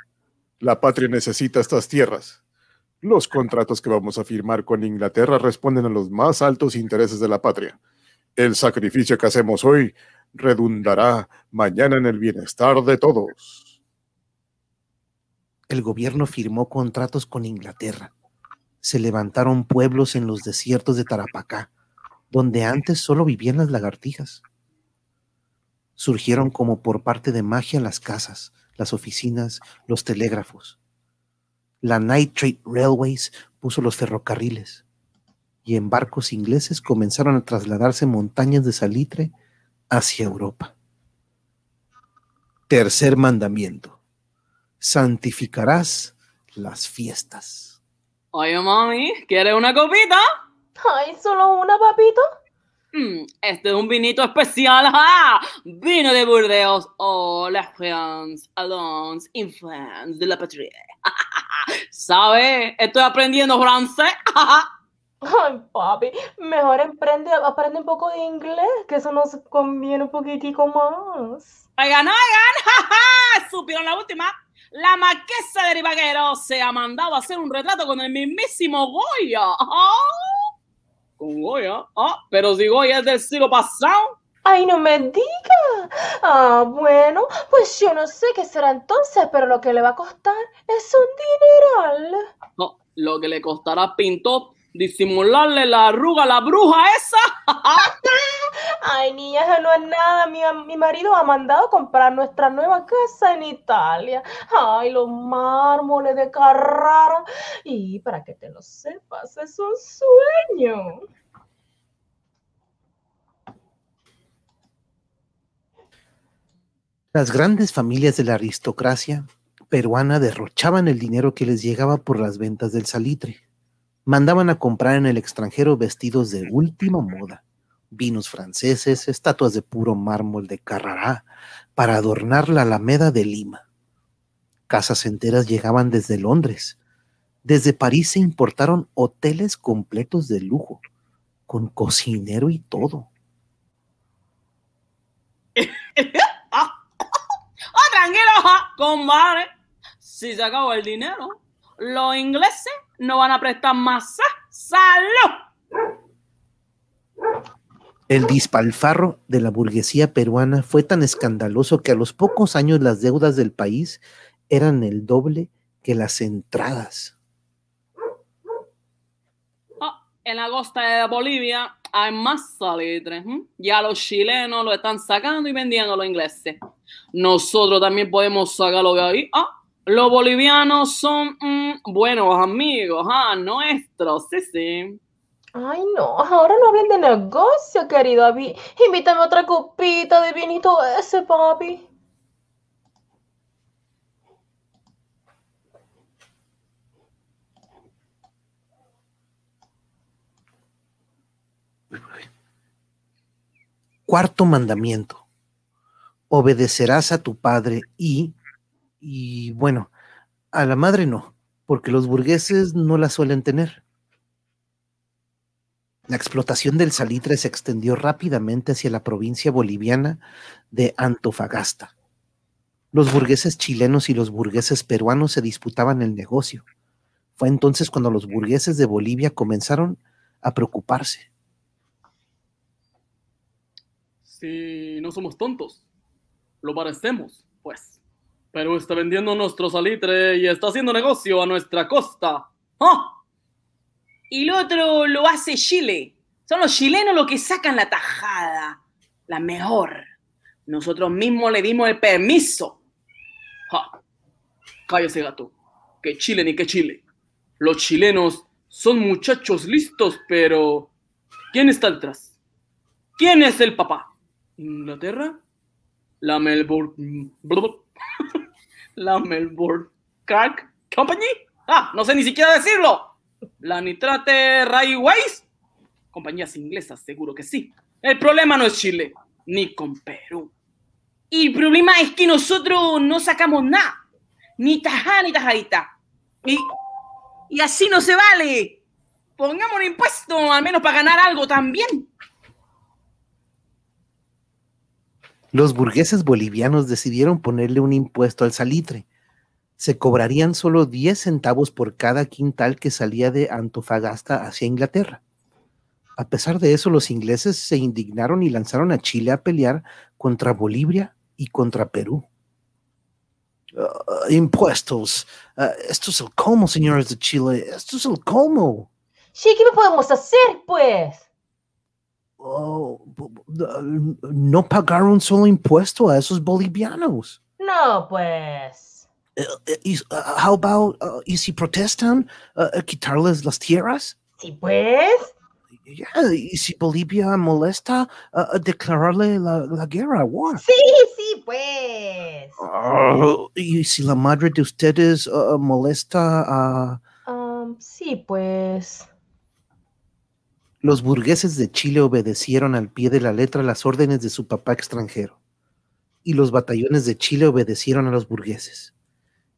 la patria necesita estas tierras. Los contratos que vamos a firmar con Inglaterra responden a los más altos intereses de la patria. El sacrificio que hacemos hoy redundará mañana en el bienestar de todos. El gobierno firmó contratos con Inglaterra. Se levantaron pueblos en los desiertos de Tarapacá, donde antes solo vivían las lagartijas. Surgieron como por parte de magia las casas, las oficinas, los telégrafos. La Nitrate Railways puso los ferrocarriles y en barcos ingleses comenzaron a trasladarse montañas de salitre hacia Europa. Tercer mandamiento. Santificarás las fiestas. Oye, mami, ¿quieres una copita? Ay, ¿solo una, papito? Mm, este es un vinito especial, ¡ah! Vino de Burdeos. Oh, la France, Alons, influence de la patria. <laughs> ¿Sabe? Estoy aprendiendo francés. <laughs> Ay, papi, mejor aprende, aprende un poco de inglés, que eso nos conviene un poquitico más. Oigan, oigan, <laughs> ¡Ja, supieron la última. La marquesa de Ribaguero se ha mandado a hacer un retrato con el mismísimo Goya. ¡Ah! Con Goya. Ah, pero si Goya es del siglo pasado. Ay, no me diga. Ah, bueno, pues yo no sé qué será entonces, pero lo que le va a costar es un dineral. No, lo que le costará Pinto disimularle la arruga a la bruja esa. <laughs> Ay, niña, eso no es nada. Mi, mi marido ha mandado a comprar nuestra nueva casa en Italia. Ay, los mármoles de Carrara. Y para que te lo sepas, es un sueño. Las grandes familias de la aristocracia peruana derrochaban el dinero que les llegaba por las ventas del salitre. Mandaban a comprar en el extranjero vestidos de última moda, vinos franceses, estatuas de puro mármol de Carrará, para adornar la Alameda de Lima. Casas enteras llegaban desde Londres. Desde París se importaron hoteles completos de lujo, con cocinero y todo. <laughs> <laughs> ¡Ah, tranquilo, compadre! Si se acabó el dinero, los ingleses no van a prestar más sa- salud. El dispalfarro de la burguesía peruana fue tan escandaloso que a los pocos años las deudas del país eran el doble que las entradas. Ah, en la costa de Bolivia hay más salitre. Ya los chilenos lo están sacando y vendiendo a los ingleses. Nosotros también podemos sacarlo de ahí. Ah, los bolivianos son mm, buenos amigos ah, nuestros, sí, sí. Ay, no, ahora no hablen de negocio, querido Avi. Invítame otra copita de vinito ese, papi. Cuarto mandamiento. Obedecerás a tu padre y, y bueno, a la madre no, porque los burgueses no la suelen tener. La explotación del salitre se extendió rápidamente hacia la provincia boliviana de Antofagasta. Los burgueses chilenos y los burgueses peruanos se disputaban el negocio. Fue entonces cuando los burgueses de Bolivia comenzaron a preocuparse. Si no somos tontos, lo parecemos, pues. Perú está vendiendo nuestro salitre y está haciendo negocio a nuestra costa. ¡Ah! Y lo otro lo hace Chile. Son los chilenos los que sacan la tajada, la mejor. Nosotros mismos le dimos el permiso. ¡Ja! Cállese, gato. Que Chile ni que Chile. Los chilenos son muchachos listos, pero ¿quién está detrás? ¿Quién es el papá? ¿Inglaterra? ¿La Melbourne... ¿La Melbourne Crack Company? Ah, no sé ni siquiera decirlo. ¿La Nitrate Railways? Compañías inglesas, seguro que sí. El problema no es Chile, ni con Perú. Y el problema es que nosotros no sacamos nada. Ni tajada ni tajadita. Y, y así no se vale. Pongamos un impuesto, al menos para ganar algo también. Los burgueses bolivianos decidieron ponerle un impuesto al salitre. Se cobrarían solo 10 centavos por cada quintal que salía de Antofagasta hacia Inglaterra. A pesar de eso, los ingleses se indignaron y lanzaron a Chile a pelear contra Bolivia y contra Perú. Uh, impuestos. Uh, esto es el colmo, señores de Chile. Esto es el colmo. Sí, ¿qué podemos hacer, pues? Oh, no pagar un solo impuesto a esos bolivianos. No, pues. Uh, is, uh, how about, uh, y si protestan, uh, quitarles las tierras? Sí, pues. Yeah, y si Bolivia molesta, uh, declararle la, la guerra, war. Sí, sí, pues. Uh, y si la madre de ustedes uh, molesta a... Um, sí, pues. Los burgueses de Chile obedecieron al pie de la letra las órdenes de su papá extranjero, y los batallones de Chile obedecieron a los burgueses.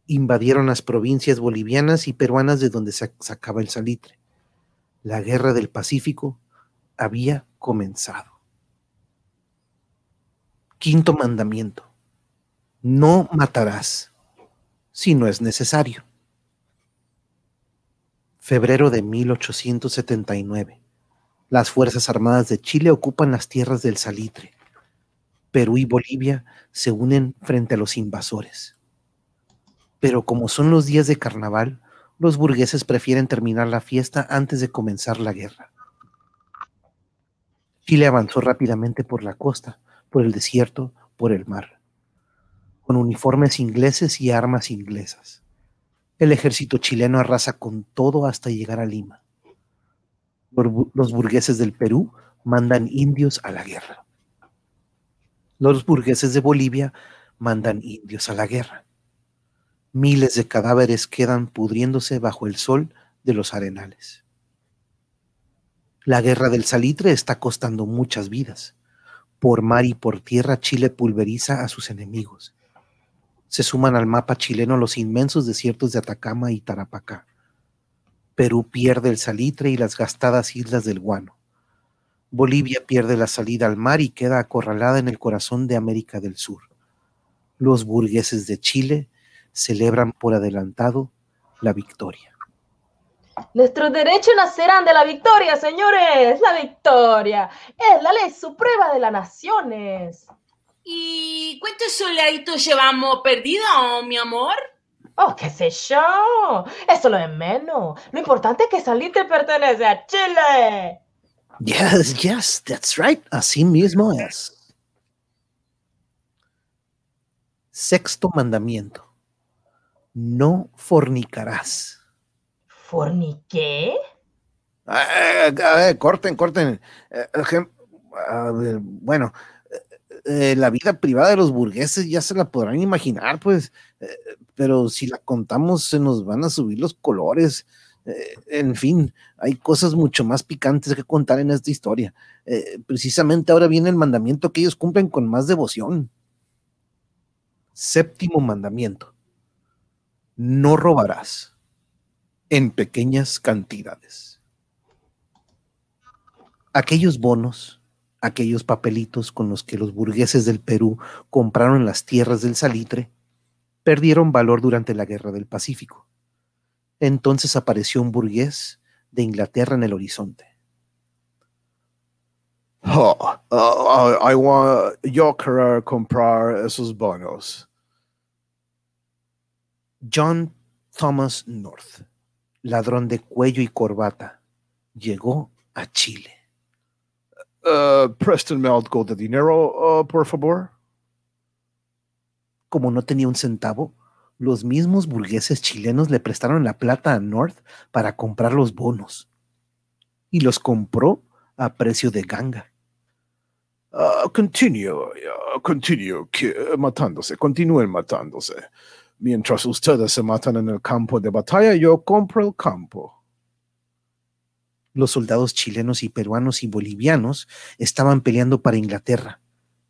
Invadieron las provincias bolivianas y peruanas de donde se sacaba el salitre. La guerra del Pacífico había comenzado. Quinto mandamiento. No matarás si no es necesario. Febrero de 1879. Las Fuerzas Armadas de Chile ocupan las tierras del Salitre. Perú y Bolivia se unen frente a los invasores. Pero como son los días de carnaval, los burgueses prefieren terminar la fiesta antes de comenzar la guerra. Chile avanzó rápidamente por la costa, por el desierto, por el mar, con uniformes ingleses y armas inglesas. El ejército chileno arrasa con todo hasta llegar a Lima. Los burgueses del Perú mandan indios a la guerra. Los burgueses de Bolivia mandan indios a la guerra. Miles de cadáveres quedan pudriéndose bajo el sol de los arenales. La guerra del salitre está costando muchas vidas. Por mar y por tierra Chile pulveriza a sus enemigos. Se suman al mapa chileno los inmensos desiertos de Atacama y Tarapacá. Perú pierde el salitre y las gastadas islas del Guano. Bolivia pierde la salida al mar y queda acorralada en el corazón de América del Sur. Los burgueses de Chile celebran por adelantado la victoria. Nuestros derechos nacerán de la victoria, señores. La victoria es la ley suprema de las naciones. ¿Y cuántos soldaditos llevamos perdidos, mi amor? Oh, qué sé yo. Eso lo es menos. Lo importante es que Salite pertenece a Chile. Yes, yes, that's right. Así mismo es. Sexto mandamiento. No fornicarás. ¿Forniqué? Eh, eh, corten, corten. Eh, la vida privada de los burgueses ya se la podrán imaginar, pues, pero si la contamos se nos van a subir los colores. en fin, hay cosas mucho más picantes que contar en esta historia. precisamente ahora viene el mandamiento que ellos cumplen con más devoción. Séptimo mandamiento. No robarás en pequeñas cantidades. Aquellos bonos, aquellos papelitos con los que los burgueses del Perú compraron las tierras del salitre, perdieron valor durante la Guerra del Pacífico. Entonces apareció un burgués de Inglaterra en el horizonte. Oh, uh, yo quiero comprar esos bonos. John Thomas North ladrón de cuello y corbata, llegó a Chile. Uh, préstenme algo de dinero, uh, por favor. Como no tenía un centavo, los mismos burgueses chilenos le prestaron la plata a North para comprar los bonos. Y los compró a precio de ganga. Uh, continue, uh, continue matándose, continúen matándose. Mientras ustedes se matan en el campo de batalla, yo compro el campo. Los soldados chilenos y peruanos y bolivianos estaban peleando para Inglaterra,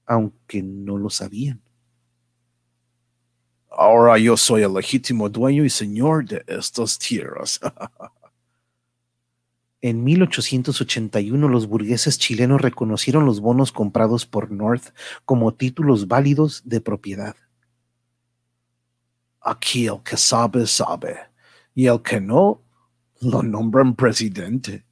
aunque no lo sabían. Ahora yo soy el legítimo dueño y señor de estas tierras. <laughs> en 1881 los burgueses chilenos reconocieron los bonos comprados por North como títulos válidos de propiedad. Aquí el que sabe, sabe. Y el que no, lo nombran presidente.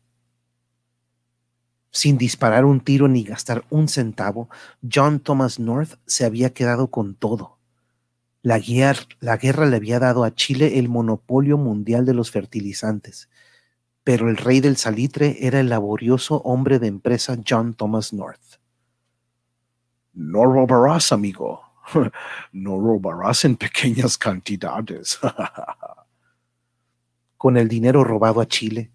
Sin disparar un tiro ni gastar un centavo, John Thomas North se había quedado con todo. La, la, guerra le había dado a Chile el monopolio mundial de los fertilizantes, pero el rey del salitre era el laborioso hombre de empresa John Thomas North. No robarás, amigo, <laughs> no robarás en pequeñas cantidades. <laughs> Con el dinero robado a Chile,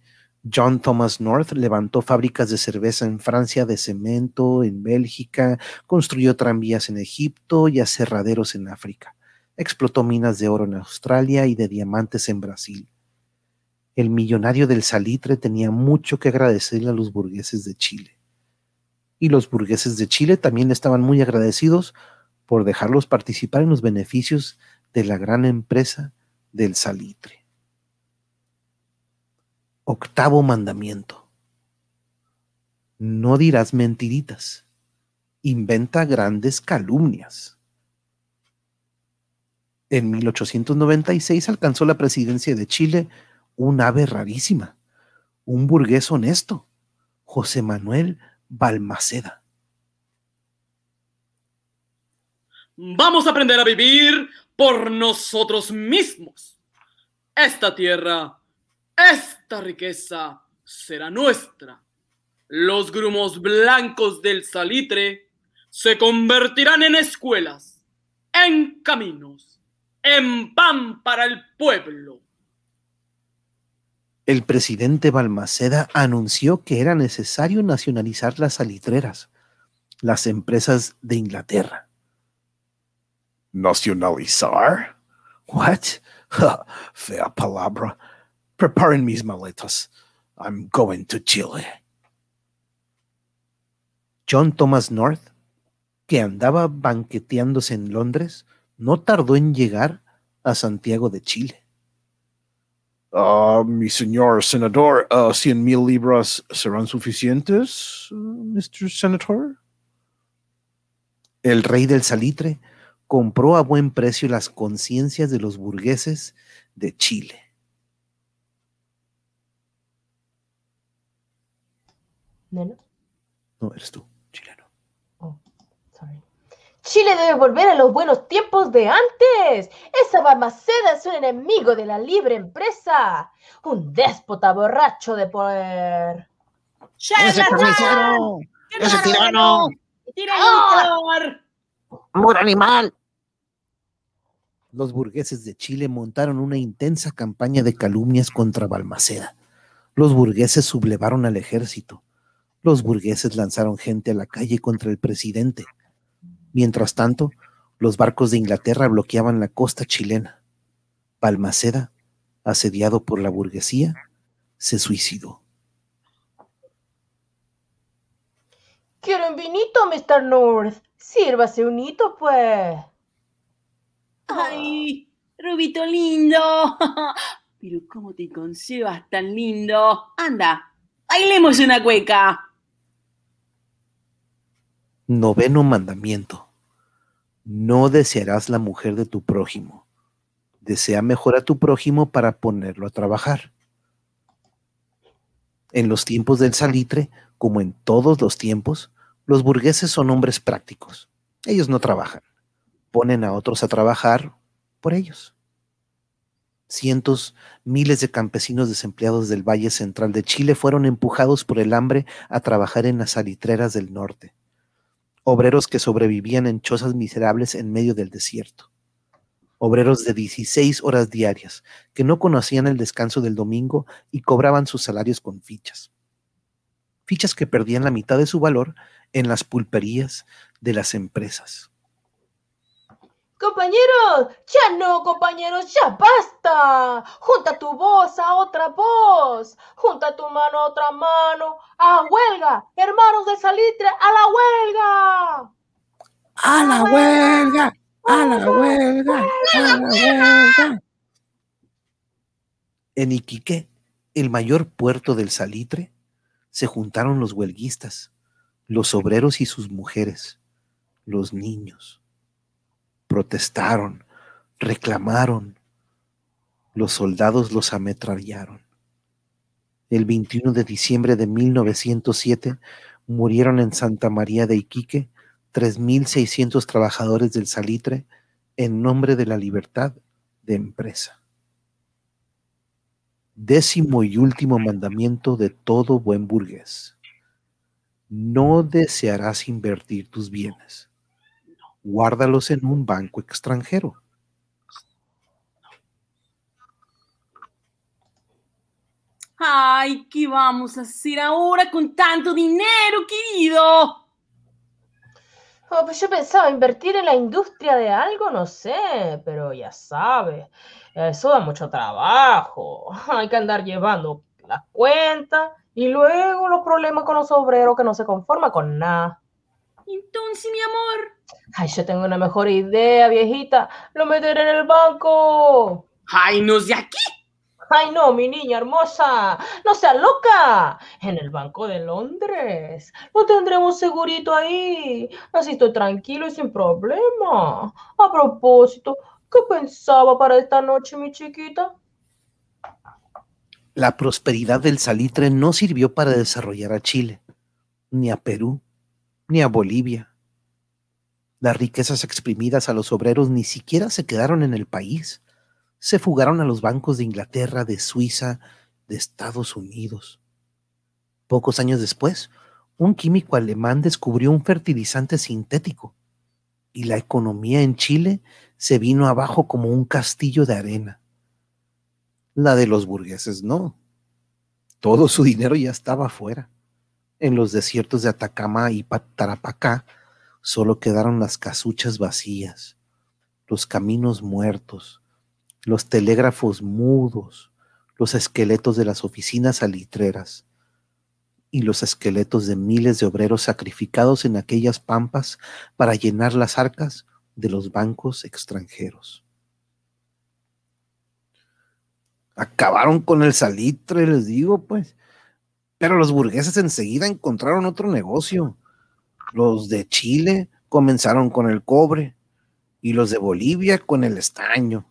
John Thomas North levantó fábricas de cerveza en Francia, de cemento en Bélgica, construyó tranvías en Egipto y aserraderos en África. Explotó minas de oro en Australia y de diamantes en Brasil. El millonario del salitre tenía mucho que agradecerle a los burgueses de Chile. Y los burgueses de Chile también estaban muy agradecidos por dejarlos participar en los beneficios de la gran empresa del salitre. Octavo mandamiento. No dirás mentiritas. Inventa grandes calumnias. En 1896 alcanzó la presidencia de Chile un ave rarísima, un burgués honesto, José Manuel Balmaceda. Vamos a aprender a vivir por nosotros mismos. Esta tierra, esta riqueza será nuestra. Los grumos blancos del salitre se convertirán en escuelas, en caminos, en pan para el pueblo. El presidente Balmaceda anunció que era necesario nacionalizar las salitreras, las empresas de Inglaterra. ¿Nacionalizar? What? <laughs> Fea palabra. Preparen mis maletas. I'm going to Chile. John Thomas North, que andaba banqueteándose en Londres, no tardó en llegar a Santiago de Chile. Ah, mi señor senador, uh, ¿cien mil libras serán suficientes, Mr. Senator? El rey del salitre compró a buen precio las conciencias de los burgueses de Chile. Neno. No, eres tú, chileno. Oh, sorry. Chile debe volver a los buenos tiempos de antes. Esa Balmaceda es un enemigo de la libre empresa. Un déspota borracho de poder. ¡Ese carnicero! ¡Ese tirano! ¡Tirador! ¡Amor animal! Los burgueses de Chile montaron una intensa campaña de calumnias contra Balmaceda. Los burgueses sublevaron al ejército. Los burgueses lanzaron gente a la calle contra el presidente. Mientras tanto, los barcos de Inglaterra bloqueaban la costa chilena. Balmaceda, asediado por la burguesía, se suicidó. Quiero un vinito, Mr. North. Sírvase un hito, pues. Ay, Rubito lindo. <laughs> Pero cómo te conservas tan lindo. Anda, bailemos una cueca. Noveno mandamiento. No desearás la mujer de tu prójimo. Desea mejor a tu prójimo para ponerlo a trabajar. En los tiempos del salitre, como en todos los tiempos, los burgueses son hombres prácticos. Ellos no trabajan. Ponen a otros a trabajar por ellos. Cientos, miles de campesinos desempleados del Valle Central de Chile fueron empujados por el hambre a trabajar en las salitreras del norte obreros que sobrevivían en chozas miserables en medio del desierto, obreros de 16 horas diarias, que no conocían el descanso del domingo y cobraban sus salarios con fichas, fichas que perdían la mitad de su valor en las pulperías de las empresas. Compañeros, ya no, compañeros, ya basta. Junta tu voz a otra voz. Junta tu mano a otra mano. A huelga, hermanos de salitre, a la huelga. ¡A la huelga! ¡A la huelga! ¡A la huelga! En Iquique, el mayor puerto del salitre, se juntaron los huelguistas, los obreros y sus mujeres, los niños protestaron, reclamaron. Los soldados los ametrallaron. El 21 de diciembre de 1907 murieron en Santa María de Iquique 3.600 trabajadores del salitre en nombre de la libertad de empresa. Décimo y último mandamiento de todo buen burgués. No desearás invertir tus bienes guárdalos en un banco extranjero. Ay, ¿qué vamos a hacer ahora con tanto dinero, querido? Oh, pues yo pensaba invertir en la industria de algo, no sé, pero ya sabes, eso da mucho trabajo. <laughs> Hay que andar llevando la cuenta y luego los problemas con los obreros que no se conforman con nada. Entonces, mi amor, Ay, yo tengo una mejor idea, viejita. Lo meteré en el banco. ¡ay, nos de aquí! Ay, no, mi niña hermosa, no seas loca. En el Banco de Londres. Lo tendremos segurito ahí. Así estoy tranquilo y sin problema. A propósito, ¿qué pensaba para esta noche, mi chiquita? La prosperidad del salitre no sirvió para desarrollar a Chile, ni a Perú, ni a Bolivia. Las riquezas exprimidas a los obreros ni siquiera se quedaron en el país. Se fugaron a los bancos de Inglaterra, de Suiza, de Estados Unidos. Pocos años después, un químico alemán descubrió un fertilizante sintético y la economía en Chile se vino abajo como un castillo de arena. La de los burgueses no. Todo su dinero ya estaba afuera. En los desiertos de Atacama y Pa- Tarapacá solo quedaron las casuchas vacías, los caminos muertos, los telégrafos mudos, los esqueletos de las oficinas salitreras y los esqueletos de miles de obreros sacrificados en aquellas pampas para llenar las arcas de los bancos extranjeros. Acabaron con el salitre, les digo, pues. Pero los burgueses enseguida encontraron otro negocio. Los de Chile comenzaron con el cobre y los de Bolivia con el estaño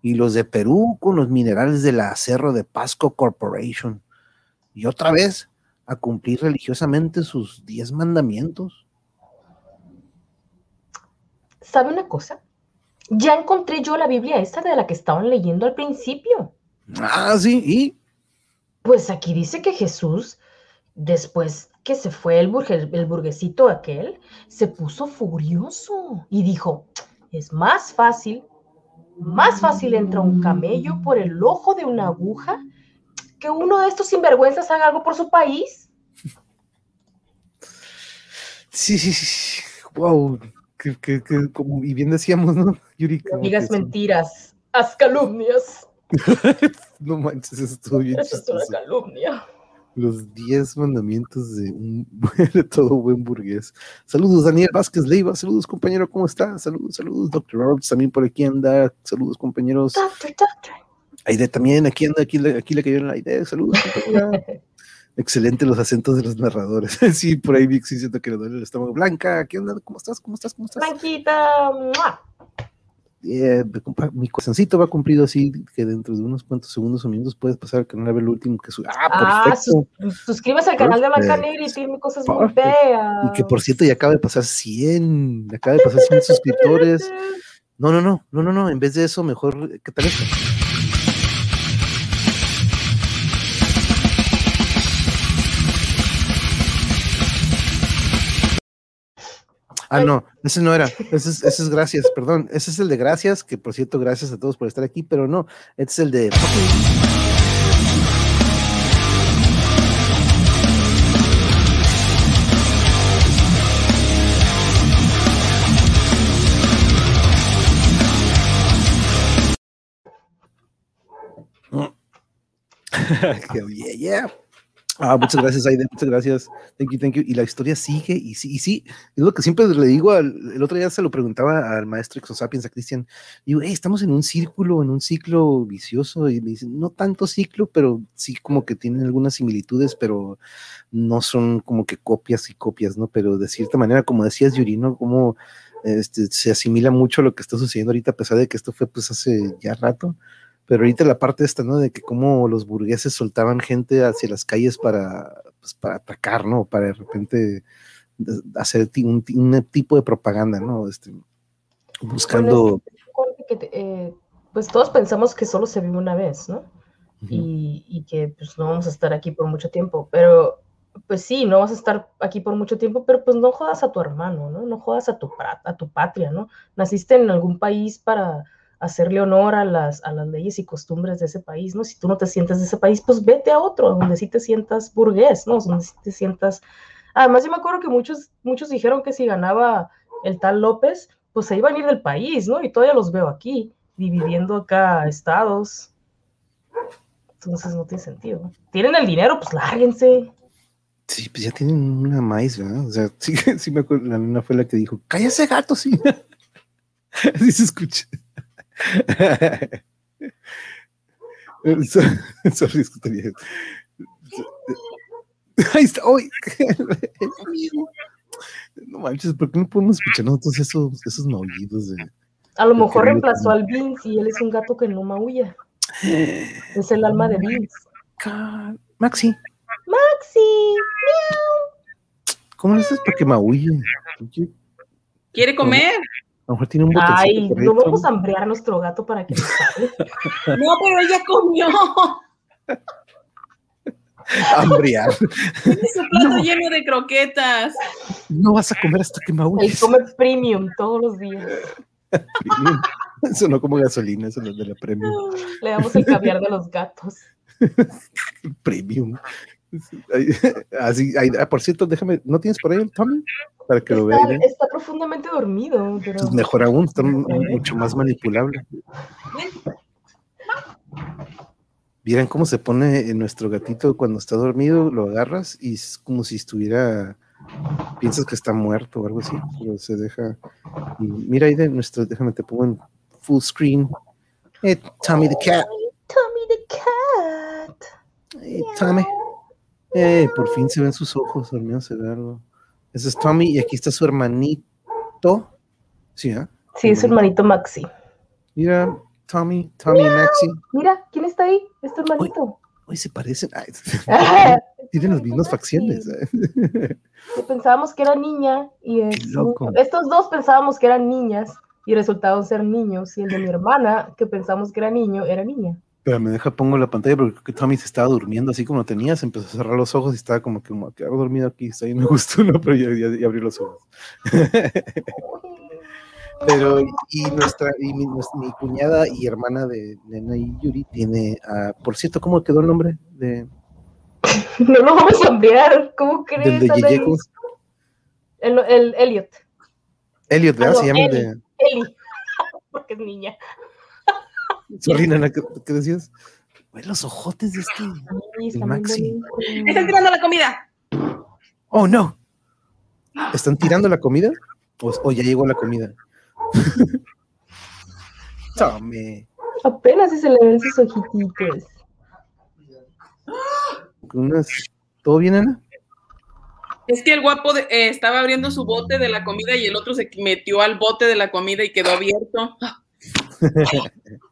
y los de Perú con los minerales de la Cerro de Pasco Corporation. Y otra vez a cumplir religiosamente sus diez mandamientos. ¿Sabe una cosa? Ya encontré yo la Biblia esta de la que estaban leyendo al principio. Ah, sí, y Pues aquí dice que Jesús, después que se fue el, el burguesito aquel, se puso furioso y dijo, es más fácil, más fácil entra un camello por el ojo de una aguja que uno de estos sinvergüenzas haga algo por su país. sí, sí, sí. Wow. Que, que, que, como, y bien decíamos, ¿no, Yuri? No digas mentiras, haz calumnias. <laughs> No manches, eso estuvo bien Eso es una calumnia. Los 10 mandamientos de, un, <laughs> de todo buen burgués. Saludos, Daniel Vázquez Leiva. Saludos, compañero. ¿Cómo está? Saludos, saludos. Dr. Roberts también por aquí anda. Saludos, compañeros. Doctor, doctor. Aide también, aquí anda, aquí le, aquí le cayó la idea. Saludos, compañera. <laughs> Excelente los acentos de los narradores. <laughs> sí, por ahí vi que sí siento que le duele el estómago. Blanca, ¿qué onda? ¿Cómo estás? ¿Cómo estás? ¿Cómo estás? Blanquita. ¡mua! Eh, mi corazoncito va cumplido así que dentro de unos cuantos segundos o minutos puedes pasar al canal a ver lo último que sube. Ah, Ah, sus- suscríbase al canal de Blanca. Negra y tiene cosas muy feas. Y que por cierto ya acaba de pasar 100, acaba de pasar 100 <laughs> suscriptores. No, no, no, no, no, no, en vez de eso, mejor, ¿qué tal esto? Ah, no, ese no era, ese es, ese es gracias, perdón, ese es el de gracias, que por cierto, gracias a todos por estar aquí, pero no, este es el de... <laughs> Yeah, yeah. Ah, muchas gracias, Aide, muchas gracias. Thank you, thank you. Y la historia sigue, y sí, y sí, es lo que siempre le digo, al, el otro día se lo preguntaba al maestro Exosapiens, a Cristian, digo, "Hey, estamos en un círculo, en un ciclo vicioso, y me dicen, no tanto ciclo, pero sí como que tienen algunas similitudes, pero no son como que copias y copias, ¿no? Pero de cierta manera, como decías, Yuri, ¿no? Como este, se asimila mucho lo que está sucediendo ahorita, a pesar de que esto fue pues hace ya rato. Pero ahorita la parte esta, ¿no? De que cómo los burgueses soltaban gente hacia las calles para, pues, para atacar, ¿no? Para de repente hacer un, ti- un tipo de propaganda, ¿no? Este, buscando... Acuérdate que eh, pues todos pensamos que solo se vive una vez, ¿no? Y, y que pues no vamos a estar aquí por mucho tiempo, pero pues sí, no vas a estar aquí por mucho tiempo, pero pues no jodas a tu hermano, ¿no? No jodas a tu, a tu patria, ¿no? Naciste en algún país para hacerle honor a las, a las leyes y costumbres de ese país, ¿no? Si tú no te sientes de ese país, pues vete a otro, donde sí te sientas burgués, ¿no? Donde sí te sientas... Además, yo me acuerdo que muchos, muchos dijeron que si ganaba el tal López, pues se iban a ir del país, ¿no? Y todavía los veo aquí, dividiendo acá estados. Entonces no tiene sentido. Tienen el dinero, pues lárguense. Sí, pues ya tienen una maíz, ¿verdad? O sea, <laughs> sí, sí me acuerdo, la nena fue la que dijo, cállese gato, sí. <laughs> Así se escucha. So- <laughs> Sorry, es que tenía- <laughs> Ahí está, ¡ay! Amigo. <laughs> No manches, ¿por qué no podemos escuchar nosotros esos, esos maullidos de... A lo mejor reemplazó al Vince y él es un gato que no maulla. <gasps> Es el alma de Vince. Ca- Maxi, Maxi, ¿cómo le haces para que maulle? ¿Quiere comer? Lo mejor tiene un Ay, no vamos a hambrear nuestro gato para que. <laughs> No, pero ella comió. <laughs> Hambriar. Tiene su plato lleno de croquetas. No vas a comer hasta que Él maulles. come premium todos los días. <laughs> Eso no como gasolina, eso no es de la premium. Le damos el caviar de los gatos. Premium. <laughs> Así, ah, por cierto, déjame, ¿no tienes por ahí el Tommy? Para que lo vea. Está, Irene? está profundamente dormido, pero Pues mejor aún, está mu- mucho más manipulable. <laughs> Vieran cómo se pone nuestro gatito cuando está dormido, lo agarras y es como si estuviera, piensas que está muerto o algo así, pero se deja. y mira ahí de nuestro, déjame te pongo en full screen. Eh, Tommy the cat. Tommy the cat. Eh, Tommy. Eh, por fin se ven sus ojos, al menos se ve algo. Ese es Tommy y aquí está su hermanito. Sí, ¿ah? Sí, es su hermanito Maxi. Mira, Tommy, Tommy y Maxi. Mira, ¿quién está ahí? Es tu hermanito. Hoy se parecen. Ay, <laughs> <laughs> tienen las mismas facciones. ¿eh? pensábamos que era niña y es loco. estos dos pensábamos que eran niñas y resultaron ser niños y el de mi hermana que pensamos que era niño era niña. Pero me deja, pongo la pantalla porque creo que Tommy se estaba durmiendo así como tenía, se empezó a cerrar los ojos y estaba como que como dormido aquí, está ahí me gustó, <laughs> ¿no? Pero ya, ya- ya abrí los ojos. <laughs> Pero, y nuestra, y mi, cuñada y hermana de Nena y Yuri tiene, ah, por cierto, ¿cómo quedó el nombre de, <laughs> No lo vamos a enviar, ¿cómo crees? del de? El, el Elliot, Elliot, ¿verdad? Ah, no, Se llama Eli. de. Eli, porque es niña. Sorry, Nana, ¿qué, qué decías? Güey, los ojotes de este. Ay, está muy Maxi. Están tirando la comida. Oh, no. ¿Están tirando la comida? ¿O, o ya llegó la comida? <laughs> Tome. Apenas si se le ven sus unas- ¿Todo bien, Ana? Es que el guapo de- eh, estaba abriendo su bote de la comida y el otro se metió al bote de la comida y quedó abierto. <laughs>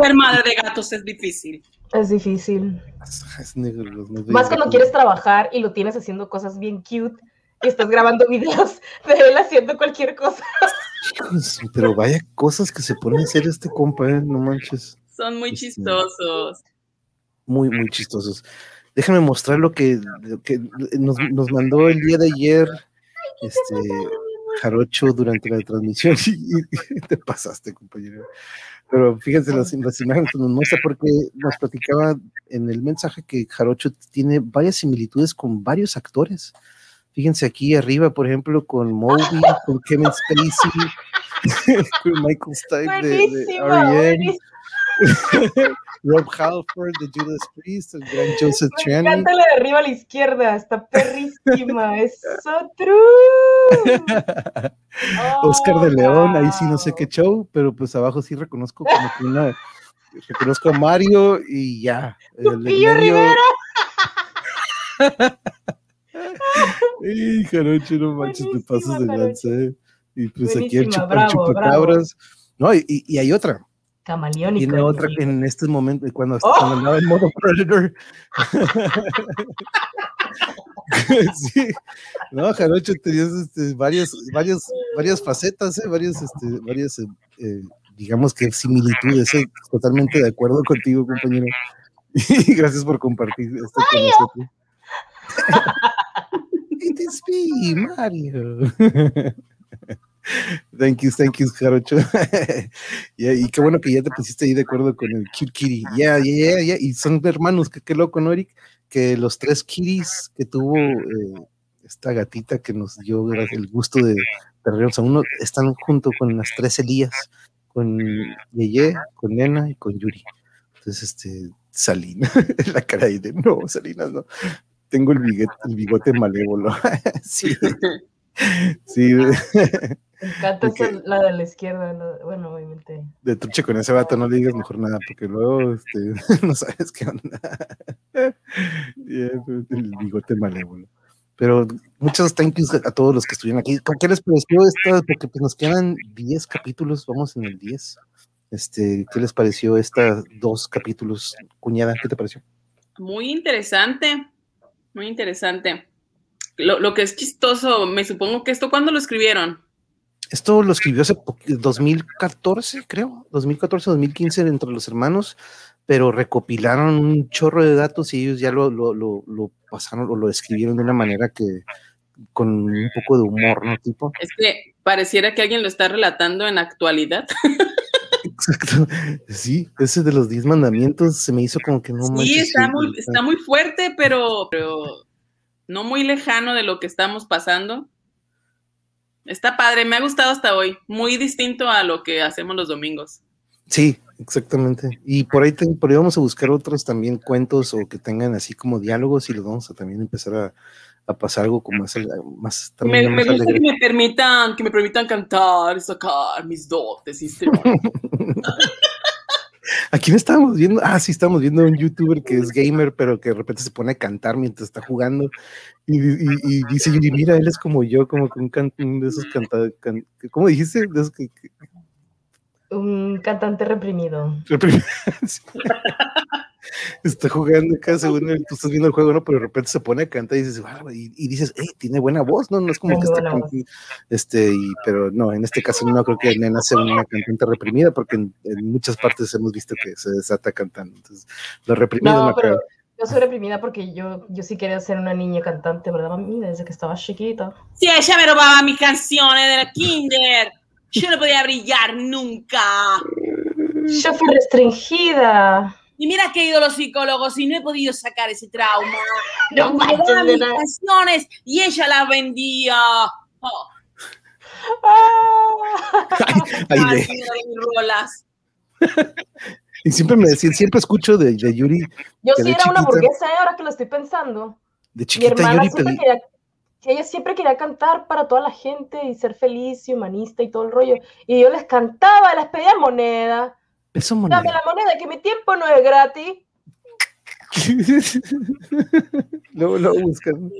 Ser madre de gatos es difícil. Es difícil. <laughs> Es negro, los negros. Más cuando quieres trabajar y lo tienes haciendo cosas bien cute y estás grabando <laughs> videos de él haciendo cualquier cosa. Pero vaya cosas que se pone a hacer este compa, ¿eh? No manches. Son muy Sí. chistosos. Muy, muy chistosos. Déjame mostrar lo que, lo que nos, nos mandó el día de ayer este Jarocho durante la transmisión <laughs> y, y te pasaste, compañero. Pero fíjense las, las imágenes que nos muestra porque nos platicaba en el mensaje que Jarocho tiene varias similitudes con varios actores. Fíjense aquí arriba, por ejemplo, con Moby, con Kevin Spacey, <laughs> con Michael Stipe de, de R.E.M.. <laughs> Rob Halford de Judas Priest, el gran Joseph Me Tranny. encanta la de arriba a la izquierda, está perrísima. Es so true. <laughs> Oscar de Oh, León, ahí sí no sé wow. qué show, pero pues abajo sí reconozco como que una. Reconozco a Mario y ya. Lupillo Rivera. Ey, Jarocho, no manches, te pasas de lanza. eh. Y pues aquí el, Buenísima, chupa, el bravo, chupacabras. No, y- y hay otra. Camaleónico. Tiene otra que en este momento, cuando, Oh. cuando andaba en modo Predator. <laughs> sí, no, Jarocho, tenías este, varias, varias, varias facetas, ¿eh? varias, este, varias, eh, eh, digamos que similitudes. ¿eh? Totalmente de acuerdo contigo, compañero. <laughs> Y gracias por compartir esto con nosotros. <laughs> It is me, Mario. Thank you, thank you, Jarocho. <laughs> Yeah, y qué bueno que ya te pusiste ahí de acuerdo con el cute kitty. Ya, ya, ya, ya. Y son hermanos, qué, qué loco, ¿no, Eric? Que los tres kitties que tuvo eh, esta gatita que nos dio el gusto de perdernos a uno, están junto con las tres Elías, con Yeye, con Nena y con Yuri. Entonces, este, Salina, <laughs> la cara ahí de, no, Salinas no. Tengo el bigote, el bigote malévolo. <laughs> sí. Sí. Me encanta esa- la de la izquierda. la- bueno, obviamente. De truche con ese vato no le digas mejor nada, porque luego este, <laughs> no sabes qué onda. <laughs> El bigote malévolo. Pero muchos thank yous a todos los que estuvieron aquí. ¿Con qué les pareció esta? Porque pues, nos quedan 10 capítulos, vamos en el 10. Este, ¿Qué les pareció estos dos capítulos? Cuñada, ¿qué te pareció? Muy interesante, muy interesante. Lo, lo que es chistoso, me supongo que esto, ¿cuándo lo escribieron? Esto lo escribió hace po- 2014, creo, 2014, 2015 entre los hermanos, pero recopilaron un chorro de datos y ellos ya lo, lo, lo, lo pasaron o lo escribieron de una manera que con un poco de humor, ¿no? Tipo. Es que pareciera que alguien lo está relatando en actualidad. <laughs> Exacto. Sí, ese de los 10 mandamientos se me hizo como que no Sí, manches, está muy, está muy fuerte, pero, pero no muy lejano de lo que estamos pasando. Está padre, me ha gustado hasta hoy. Muy distinto a lo que hacemos los domingos. Sí, exactamente. Y por ahí, te- por ahí vamos a buscar otros también cuentos o que tengan así como diálogos y los vamos a también empezar a, a pasar algo como más, más Me, también me más gusta que me permitan, que me permitan cantar y sacar mis dotes histriónicos. <laughs> ¿A quién estábamos viendo? Ah, sí, estábamos viendo a un youtuber que es gamer, pero que de repente se pone a cantar mientras está jugando. Y, y- y dice, Yuri, mira, él es como yo, como que un, can- un de esos cantados. ¿Cómo dijiste? De esos que- que- Un cantante reprimido. <laughs> Sí. Está jugando acá según él, tú estás viendo el juego, ¿no? Pero de repente se pone a cantar y dices, "Wow", y, y dices, hey, tiene buena voz, ¿no? No es como que está este, y, pero no, en este caso no creo que Nena sea una cantante reprimida, porque en, en muchas partes hemos visto que se desata cantando. Entonces, lo reprimido no, No, pero creo. yo soy reprimida porque yo, yo sí quería ser una niña cantante, ¿verdad, mami? Desde que estaba chiquita. Sí, ella me robaba mis canciones de la kinder. Yo no podía brillar nunca. Yo fui restringida. Y mira que he ido a los psicólogos y no he podido sacar ese trauma. No Me mis canciones y ella las vendía. Oh, ¡Ah! Ay, ay, de- rolas. y siempre me decían, siempre escucho de, de Yuri, Yo Que sí era una chiquita- burguesa, ¿eh? ahora que lo estoy pensando. de Mi chiquita hermana Yuri pedí, quería, ella siempre quería cantar para toda la gente y ser feliz y humanista y todo el rollo. Y yo les cantaba, les pedía moneda. eso Dame moneda. la moneda, que mi tiempo no es gratis. <laughs> luego, luego buscan.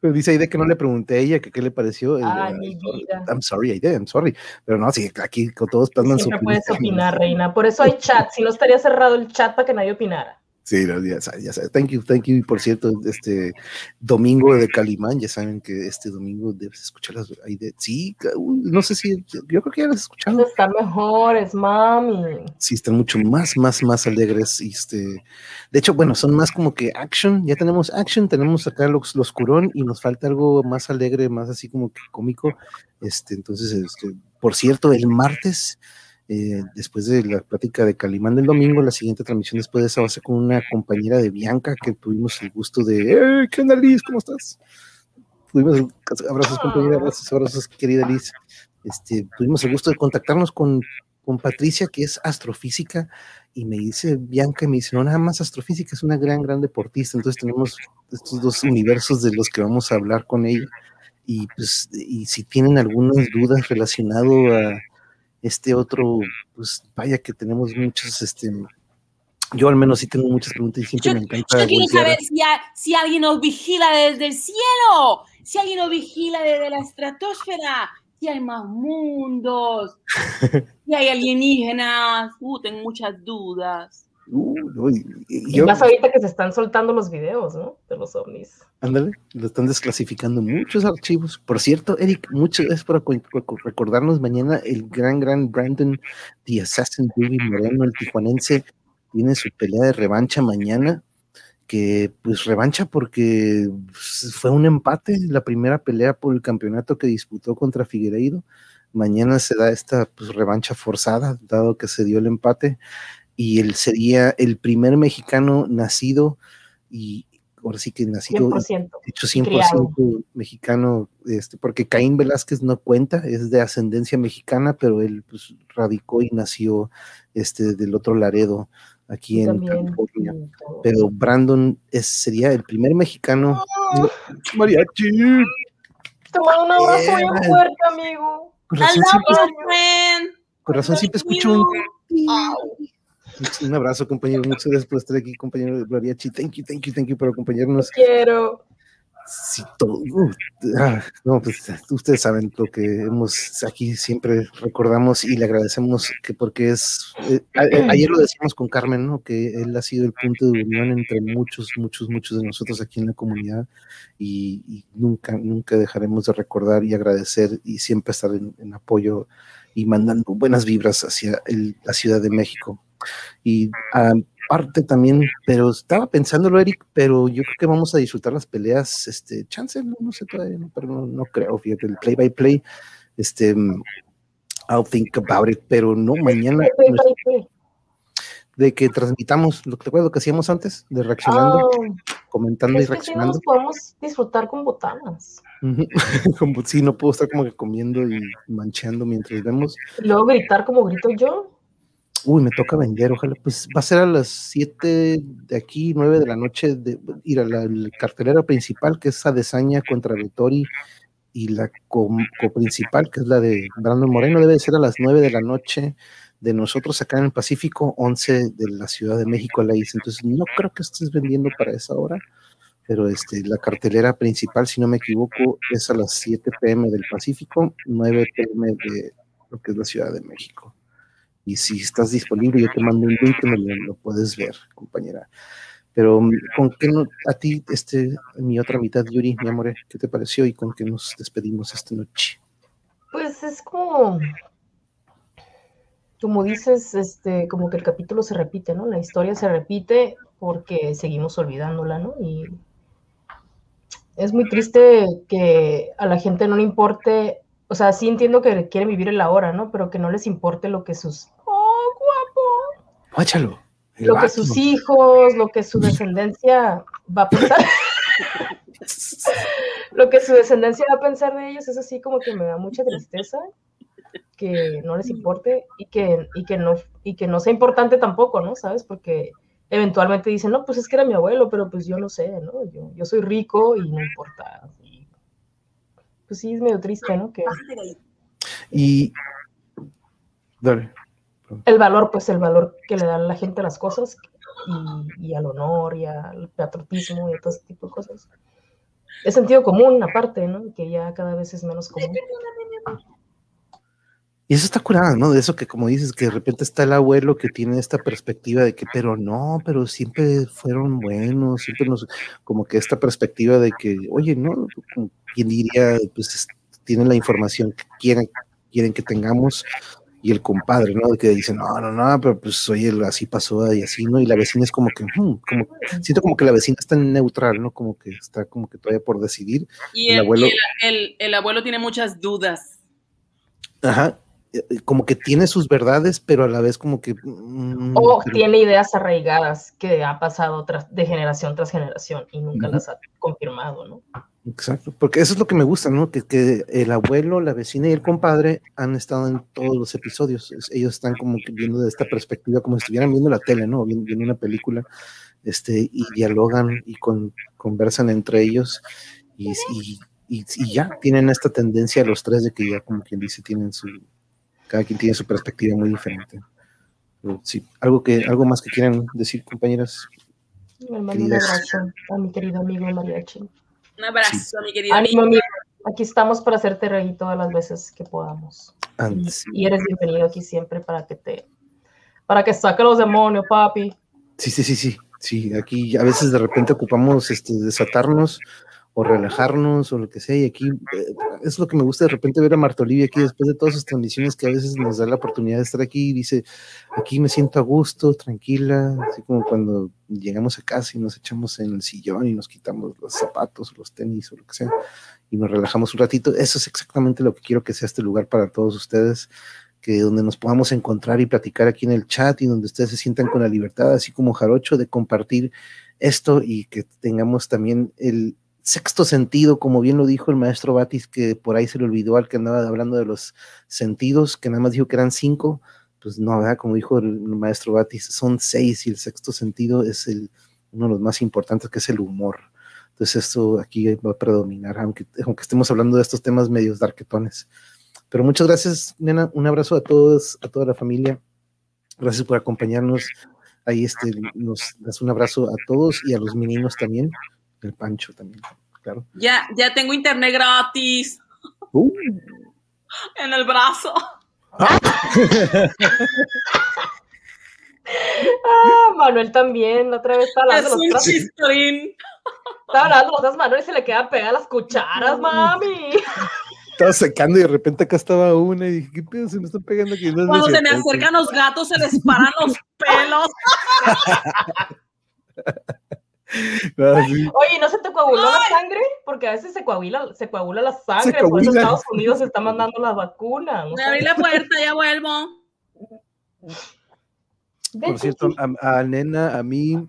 Pero dice Aide que no le pregunté a ella que qué le pareció. Ay, el- mi vida. I'm sorry, Aide, I'm sorry. Pero no, sí, aquí con todos pasan su Siempre puedes opinar, reina. Por eso hay chat. Si no estaría cerrado el chat para que nadie opinara. Sí, no, ya sabes, ya sabes. Thank you, thank you. Y por cierto, este domingo de Calimán, ya saben que este domingo debes escucharlas ahí de. Sí, no sé si. Yo creo que ya las escuchado. Están mejores, mami. Sí, están mucho más, más, más alegres. Este, de hecho, bueno, son más como que action. Ya tenemos action, tenemos acá los, los curón y nos falta algo más alegre, más así como que cómico. Este, entonces, este, por cierto, el martes, eh, después de la plática de Calimán del domingo, la siguiente transmisión después de esa va a ser con una compañera de Bianca que tuvimos el gusto de. ¡Eh, ¿Qué onda, Liz? ¿Cómo estás? Tuvimos abrazos, compañera, abrazos, abrazos, querida Liz. Este, tuvimos el gusto de contactarnos con, con Patricia, que es astrofísica, y me dice Bianca, me dice, no, nada más astrofísica, es una gran, gran deportista. Entonces tenemos estos dos universos de los que vamos a hablar con ella. Y pues, y si tienen algunas dudas relacionado a este otro, pues vaya que tenemos muchas, este, yo al menos sí tengo muchas preguntas y siempre Yo, me encanta. yo quiero saber si, a- si alguien nos vigila desde el cielo, si alguien nos vigila desde la estratosfera, si hay más mundos, <laughs> si hay alienígenas. Uh, tengo muchas dudas. Uh, no, y- y Y yo- más ahorita que se están soltando los videos, ¿no? De los ovnis. Ándale, lo están desclasificando muchos archivos. Por cierto, Eric, muchas gracias por recordarnos mañana el gran, gran Brandon, The Assassin Baby Moreno, el tijuanense, tiene su pelea de revancha mañana, que pues revancha porque fue un empate, la primera pelea por el campeonato que disputó contra Figueiredo. Mañana se da esta pues, revancha forzada, dado que se dio el empate, y él sería el primer mexicano nacido y ahora sí que nacido 100%. hecho criado. 100% mexicano, este, porque Caín Velázquez no cuenta, es de ascendencia mexicana, pero él pues, radicó y nació este, del otro Laredo, aquí en También. California. Pero Brandon es, sería el primer mexicano. Mariachi. Te mando un abrazo bien Yeah. fuerte, amigo. Con I razón, love siempre, you, friend. con razón siempre escucho un, you. Un abrazo, compañero. Muchas gracias por estar aquí, compañero de Mariachi. Thank you, thank you, thank you por acompañarnos. Quiero. Sí, todo. uh, ah, no, pues ustedes saben lo que hemos aquí siempre recordamos y le agradecemos que porque es. eh, a- ayer lo decíamos con Carmen, ¿no? Que él ha sido el punto de unión entre muchos, muchos, muchos de nosotros aquí en la comunidad y, y nunca, nunca dejaremos de recordar y agradecer y siempre estar en, en apoyo y mandando buenas vibras hacia el- la Ciudad de México. Y aparte también, pero estaba pensándolo, Eric, pero yo creo que vamos a disfrutar las peleas, este, chance, no, no sé todavía, no, pero no, no creo, fíjate, el play by play, este, mm, I'll think about it, pero no, mañana, de que transmitamos, lo que te acuerdas lo que hacíamos antes, de reaccionando, Ah, comentando y que sí reaccionando. nos podemos disfrutar con botanas. <laughs> Sí, no puedo estar como que comiendo y mancheando mientras vemos. Y luego gritar como grito yo. Uy, me toca vender, ojalá. Pues va a ser a las 7 de aquí, 9 de la noche, de ir a la, cartelera principal, que es Adesaña contra Vettori, y la co- coprincipal, que es la de Brandon Moreno, debe de ser a las 9 de la noche de nosotros acá en el Pacífico, 11 de la Ciudad de México, la hice. Entonces, no creo que estés vendiendo para esa hora, pero este, la cartelera principal, si no me equivoco, es a las 7 pm del Pacífico, 9 pm de lo que es la Ciudad de México. Si estás disponible, yo te mando un link donde lo, lo puedes ver, compañera. Pero mm, con qué a ti, este, mi otra mitad, Yuri, mi amor, ¿qué te pareció y con qué nos despedimos esta noche? Pues es como, como dices, este, como que el capítulo se repite, ¿no? La historia se repite porque seguimos olvidándola, ¿no? Y es muy triste que a la gente no le importe, o sea, sí entiendo que quieren vivir el ahora, ¿no? Pero que no les importe lo que sus, Guáchalo. lo que sus hijos, lo que su descendencia va a pensar. <laughs> lo que su descendencia va a pensar de ellos es así como que me da mucha tristeza que no les importe y que, y que no y que no sea importante tampoco, ¿no? ¿Sabes? Porque eventualmente dicen, no, pues es que era mi abuelo, pero pues yo no sé, ¿no? Yo, yo soy rico y no importa. Pues sí, es medio triste, ¿no? Que Y. Dale. El valor, pues el valor que le da la gente a las cosas y, y al honor y al patriotismo y a todo ese tipo de cosas. Es sentido común, aparte, ¿no? Que ya cada vez es menos común. Y eso está curada, ¿no? De eso que como dices, que de repente está el abuelo que tiene esta perspectiva de que, pero no, pero siempre fueron buenos, siempre nos, como que esta perspectiva de que, oye, no, quien diría, pues es- tienen la información que quieren, quieren que tengamos, y el compadre, ¿no? De que dicen, no, no, no, pero pues oye, así pasó y así, ¿no? Y la vecina es como que, hmm, como, siento como que la vecina está neutral, ¿no? Como que está como que todavía por decidir. Y El el, abuelo- y el- el- el abuelo tiene muchas dudas. Ajá. eh, eh, Como que tiene sus verdades, pero a la vez como que... mm, O pero- tiene ideas arraigadas que ha pasado tras, de generación tras generación y nunca las ha confirmado, ¿no? Exacto, porque eso es lo que me gusta, ¿no? Que, que el abuelo, la vecina y el compadre han estado en todos los episodios. Ellos están como que viendo de esta perspectiva, como si estuvieran viendo la tele, ¿no? Viendo, viendo una película, este, y dialogan y con, conversan entre ellos y, y, y- y ya tienen esta tendencia los tres de que ya, como quien dice, tienen su, cada quien tiene su perspectiva muy diferente. Pero sí, algo que, algo más que quieran decir, compañeras. Me mando un abrazo a mi querido amigo Mariachi. Un abrazo, mi querido Ánimo, amigo. amigo. Aquí estamos para hacerte reír todas las veces que podamos. Antes. y eres bienvenido aquí siempre para que te, para que saque los demonios, papi. Sí, sí, sí, sí. Sí, aquí a veces de repente ocupamos este, desatarnos o relajarnos o lo que sea. Y aquí eh, es lo que me gusta de repente ver a Marta Olivia aquí después de todas sus transmisiones que a veces nos da la oportunidad de estar aquí y dice, aquí me siento a gusto, tranquila, así como cuando llegamos a casa y nos echamos en el sillón y nos quitamos los zapatos, los tenis o lo que sea y nos relajamos un ratito. Eso es exactamente lo que quiero que sea este lugar para todos ustedes. que donde nos podamos encontrar y platicar aquí en el chat y donde ustedes se sientan con la libertad, así como Jarocho, de compartir esto y que tengamos también el sexto sentido, como bien lo dijo el maestro Batis, que por ahí se le olvidó al que andaba hablando de los sentidos, que nada más dijo que eran cinco, pues no, ¿verdad? Como dijo el maestro Batis, son seis y el sexto sentido es el, uno de los más importantes, que es el humor. Entonces esto aquí va a predominar, aunque, aunque estemos hablando de estos temas medios darquetones. Pero muchas gracias, nena. Un abrazo a todos, a toda la familia. Gracias por acompañarnos. Ahí este, nos das un abrazo a todos y a los meninos también. El Pancho también, claro. Ya, ya tengo internet gratis Uh, <laughs> en el brazo. Ah, <laughs> Manuel también, la otra vez estaba Es lavando los un trastes. chistorín. Estaba lavando los trastes, Manuel y se le queda pegada las cucharas, mami. estaba secando y de repente acá estaba una y dije, ¿qué pedo? Se me están pegando aquí. No, Cuando es se me acercan los gatos, se les paran los pelos. <laughs> Sí. Oye, ¿no se te coaguló la sangre? Porque a veces se coagula, se coagula la sangre, por eso. Estados Unidos está mandando la vacuna. ¿no Me abrí la puerta, ya vuelvo. Por cierto, a, a Nena, a mí,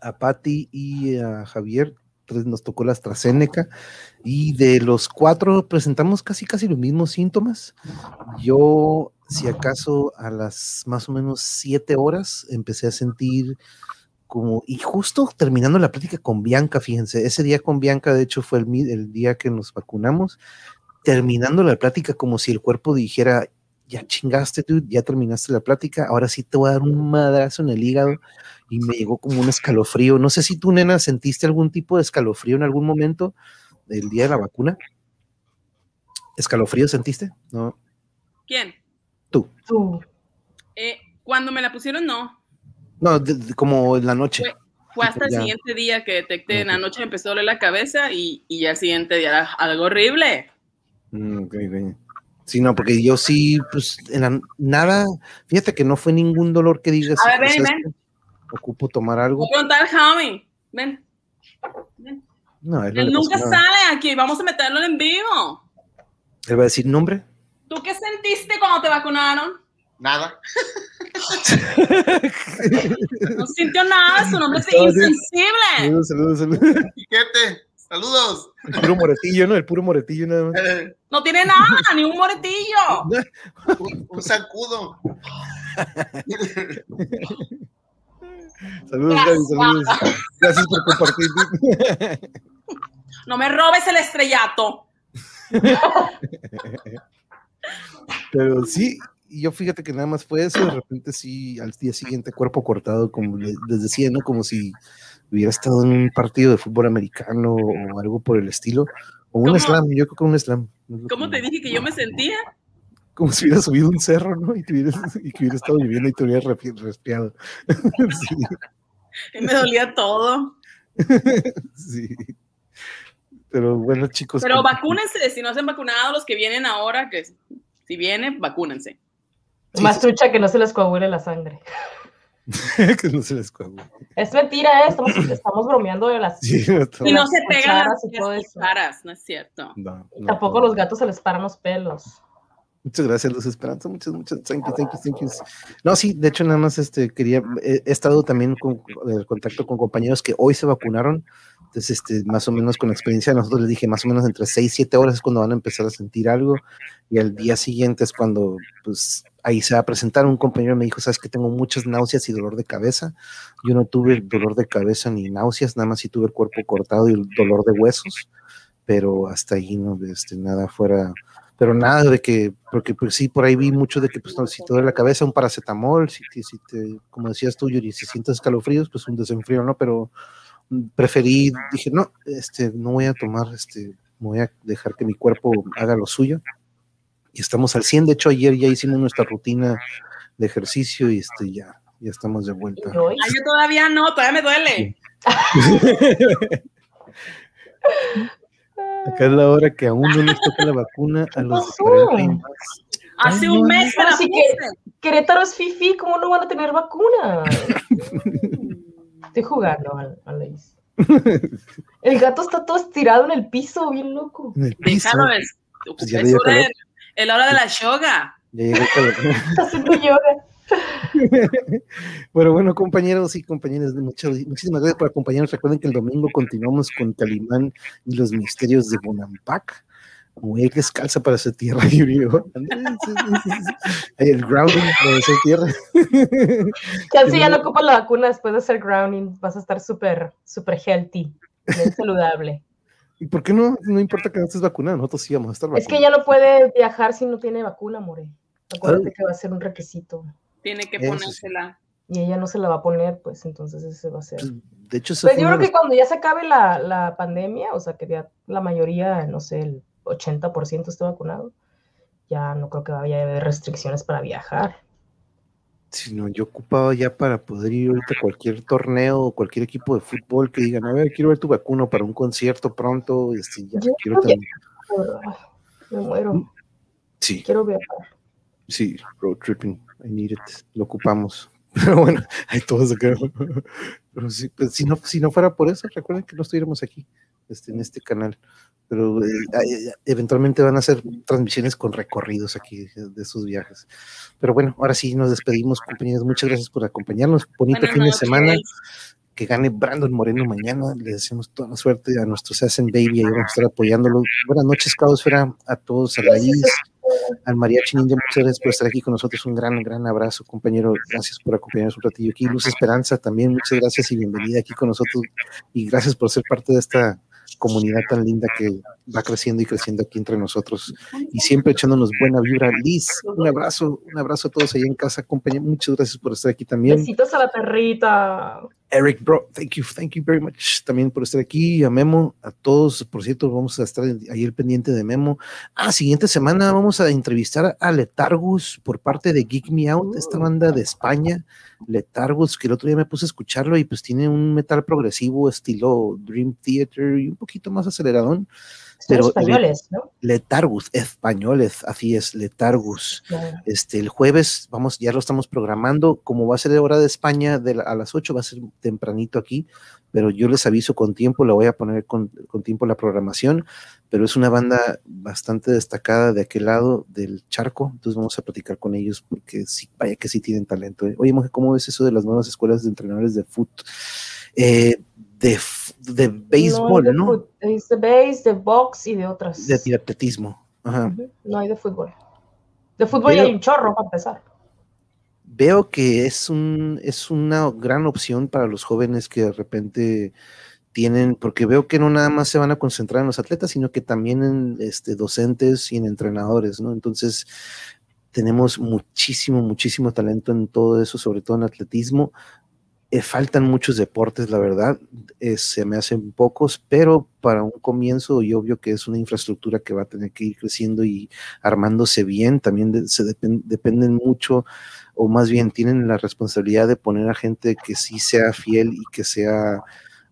a Patti y a Javier, tres nos tocó la AstraZeneca y de los cuatro presentamos casi casi los mismos síntomas. Yo, si acaso, a las más o menos siete horas empecé a sentir como, y justo terminando la plática con Bianca, fíjense, ese día con Bianca, de hecho, fue el, día que nos vacunamos, terminando la plática como si el cuerpo dijera, ya chingaste, dude, ya terminaste la plática, ahora sí te voy a dar un madrazo en el hígado y me llegó como un escalofrío. No sé si tú, nena, sentiste algún tipo de escalofrío en algún momento del día de la vacuna. ¿Escalofrío sentiste? No, ¿Quién? Tú. Eh, cuando me la pusieron, no. No, de- de- como en la noche. Fue hasta el siguiente día que detecté. En la noche empezó a doler la cabeza y, y ya el siguiente día era algo horrible. Mm, ok, ok. Sí, no, porque yo sí, pues, en la- nada, fíjate que no fue ningún dolor que digas. A ver, ven, "Pues, ven. esto, Ocupo tomar algo. Voy a preguntar al Javi. Ven. ven. No, él, no Él nunca nada. sale aquí. Vamos a meterlo en vivo. Él va a decir nombre. ¿Tú qué sentiste cuando te vacunaron? Nada. <laughs> No sintió nada. Su nombre es insensible. Saludos, saludos, saludos. Piquete, saludos. El puro moretillo, ¿no? El puro moretillo nada más. <laughs> No tiene nada, ni un moretillo. un, un sacudo. <laughs> Saludos, Gaby, saludos. Gracias por compartir. No me robes el estrellato. Pero sí, y yo fíjate que nada más fue eso, de repente sí, al día siguiente cuerpo cortado, como le- les decía, ¿no? Como si hubiera estado en un partido de fútbol americano o algo por el estilo. O un ¿Cómo? slam, yo creo que un slam. ¿Cómo te dije que yo me sentía? Como si hubiera subido un cerro, ¿no? Y, te hubieras- y que hubiera estado viviendo y te hubiera respi- resfriado. <laughs> sí, Y me dolía todo. sí. Pero bueno, chicos. Pero con- vacúnense, si no se han vacunado, los que vienen ahora, que si vienen, vacúnense. Sí, Más sí. trucha que no se les coagule la sangre. <laughs> que no se les coagule. Es mentira, ¿eh? estamos, <clears throat> estamos bromeando de las... Sí, no, Y no las se pegan las, y todo las no es cierto. no, no, Tampoco no. los gatos se les paran los pelos. Muchas gracias, Luz Esperanza. Muchas, muchas, thank you, thank you, thank you. No, sí, de hecho, nada más este, quería, he, he estado también con en contacto con compañeros que hoy se vacunaron. Entonces, este, más o menos con la experiencia nosotros les dije, más o menos entre 6 y 7 horas es cuando van a empezar a sentir algo. Y al día siguiente es cuando, pues, ahí se va a presentar. Un compañero me dijo, sabes que tengo muchas náuseas y dolor de cabeza. Yo no tuve dolor de cabeza ni náuseas, nada más sí tuve el cuerpo cortado y el dolor de huesos. Pero hasta ahí no, este, nada fuera pero nada de que, porque pues sí, por ahí vi mucho de que pues no, si te duele la cabeza, un paracetamol, si, si te, como decías tú, Yuri, si sientes escalofríos, pues un desenfrío, ¿no? Pero preferí, dije, no, este, no voy a tomar, este, voy a dejar que mi cuerpo haga lo suyo. Y estamos al 100, de hecho ayer ya hicimos nuestra rutina de ejercicio y este, ya, ya estamos de vuelta. Y hoy, Ay, yo todavía no, todavía me duele. <laughs> Acá es la hora que aún no nos toca la vacuna a los de pasó? 40 y más. Hace un mes me pero la sí puse. Querétaro es fifi, ¿cómo no van a tener vacuna? <laughs> Estoy jugando, Al- Alois. <laughs> El gato está todo estirado en el piso, bien loco. En el piso. Déjalo, es, Pues ya es hora es la hora de la yoga. Ya llegó el calor. Así no llora. Bueno, bueno, compañeros y compañeras, muchas- muchísimas gracias por acompañarnos. Recuerden que el domingo continuamos con Calimán y los misterios de Bonampak. Muy descalza para hacer tierra, <laughs> Yurió. Ahí el grounding para hacer tierra. <laughs> Chance ya no ocupas la vacuna después de hacer grounding. Vas a estar súper, súper healthy, bien <laughs> saludable. ¿Y por qué no? No importa que no estés vacunado, nosotros sí vamos a estar Es que vacunados. ya no puede viajar si no tiene vacuna, More. Acuérdate que va a ser un requisito. Tiene que Eso sí. ponérsela. Y ella no se la va a poner, pues entonces ese va a ser. Pues, De hecho, Pues yo creo que cuando ya se acabe la, la pandemia, o sea, que ya la mayoría, no sé, el 80% esté vacunado, ya no creo que vaya a haber restricciones para viajar. Si no, yo ocupaba ya para poder ir ahorita a cualquier torneo o cualquier equipo de fútbol que digan, a ver, quiero ver tu vacuno para un concierto pronto. Este, ya Yo quiero también. Me muero. Sí, Quiero viajar. sí, road tripping, I need it, lo ocupamos. Pero bueno, hay todos acá. Pero sí, pues, si, no, si no fuera por eso, recuerden que no estuviéramos aquí, este, en este canal. Pero eh, eventualmente van a hacer transmisiones con recorridos aquí de, sus viajes. Pero bueno, ahora sí nos despedimos, compañeros. Muchas gracias por acompañarnos. Bonito Buenas fin de semana. que gane Brandon Moreno mañana. Le deseamos toda la suerte a nuestro Sassen Baby, ahí vamos a estar apoyándolo. Buenas noches, Caosfera, a todos, a Raíz, al Mariachi Ninja, muchas gracias por estar aquí con nosotros. Un gran, gran abrazo, compañero. Gracias por acompañarnos un ratillo aquí. Luz Esperanza, también muchas gracias y bienvenida aquí con nosotros. Y gracias por ser parte de esta comunidad tan linda que va creciendo y creciendo aquí entre nosotros y siempre echándonos buena vibra. Liz, un abrazo, un abrazo a todos allá en casa, compañero. Muchas gracias por estar aquí también. Besitos a la perrita. Eric, bro, thank you, thank you very much también por estar aquí. A Memo, a todos, por cierto, vamos a estar ahí el pendiente de Memo. Ah, siguiente semana vamos a entrevistar a Letargus por parte de Geek Me Out, esta banda de España, Letargus, que el otro día me puse a escucharlo y pues tiene un metal progresivo estilo Dream Theater y un poquito más aceleradón. Pero españoles, ¿no? Letargus, españoles, así es, Letargus. Claro. Este, el jueves, vamos, ya lo estamos programando, como va a ser de hora de España de la- a las 8, va a ser tempranito aquí, pero yo les aviso con tiempo, le voy a poner con, con tiempo la programación, pero es una banda bastante destacada de aquel lado del charco, entonces vamos a platicar con ellos porque sí, vaya que sí tienen talento. ¿eh? Oye, Monje, ¿cómo ves eso de las nuevas escuelas de entrenadores de foot? Eh, de, de béisbol, ¿no? Es de base, de box y de otras. De atletismo. Ajá. No hay de fútbol. De fútbol Pero- hay un chorro para empezar. veo que es, un, es una gran opción para los jóvenes que de repente tienen, porque veo que no nada más se van a concentrar en los atletas, sino que también en este, docentes y en entrenadores, ¿no? Entonces, tenemos muchísimo, muchísimo talento en todo eso, sobre todo en atletismo. Eh, faltan muchos deportes, la verdad, eh, se me hacen pocos, pero para un comienzo y obvio que es una infraestructura que va a tener que ir creciendo y armándose bien, también de- se depen- dependen mucho, o más bien tienen la responsabilidad de poner a gente que sí sea fiel y que sea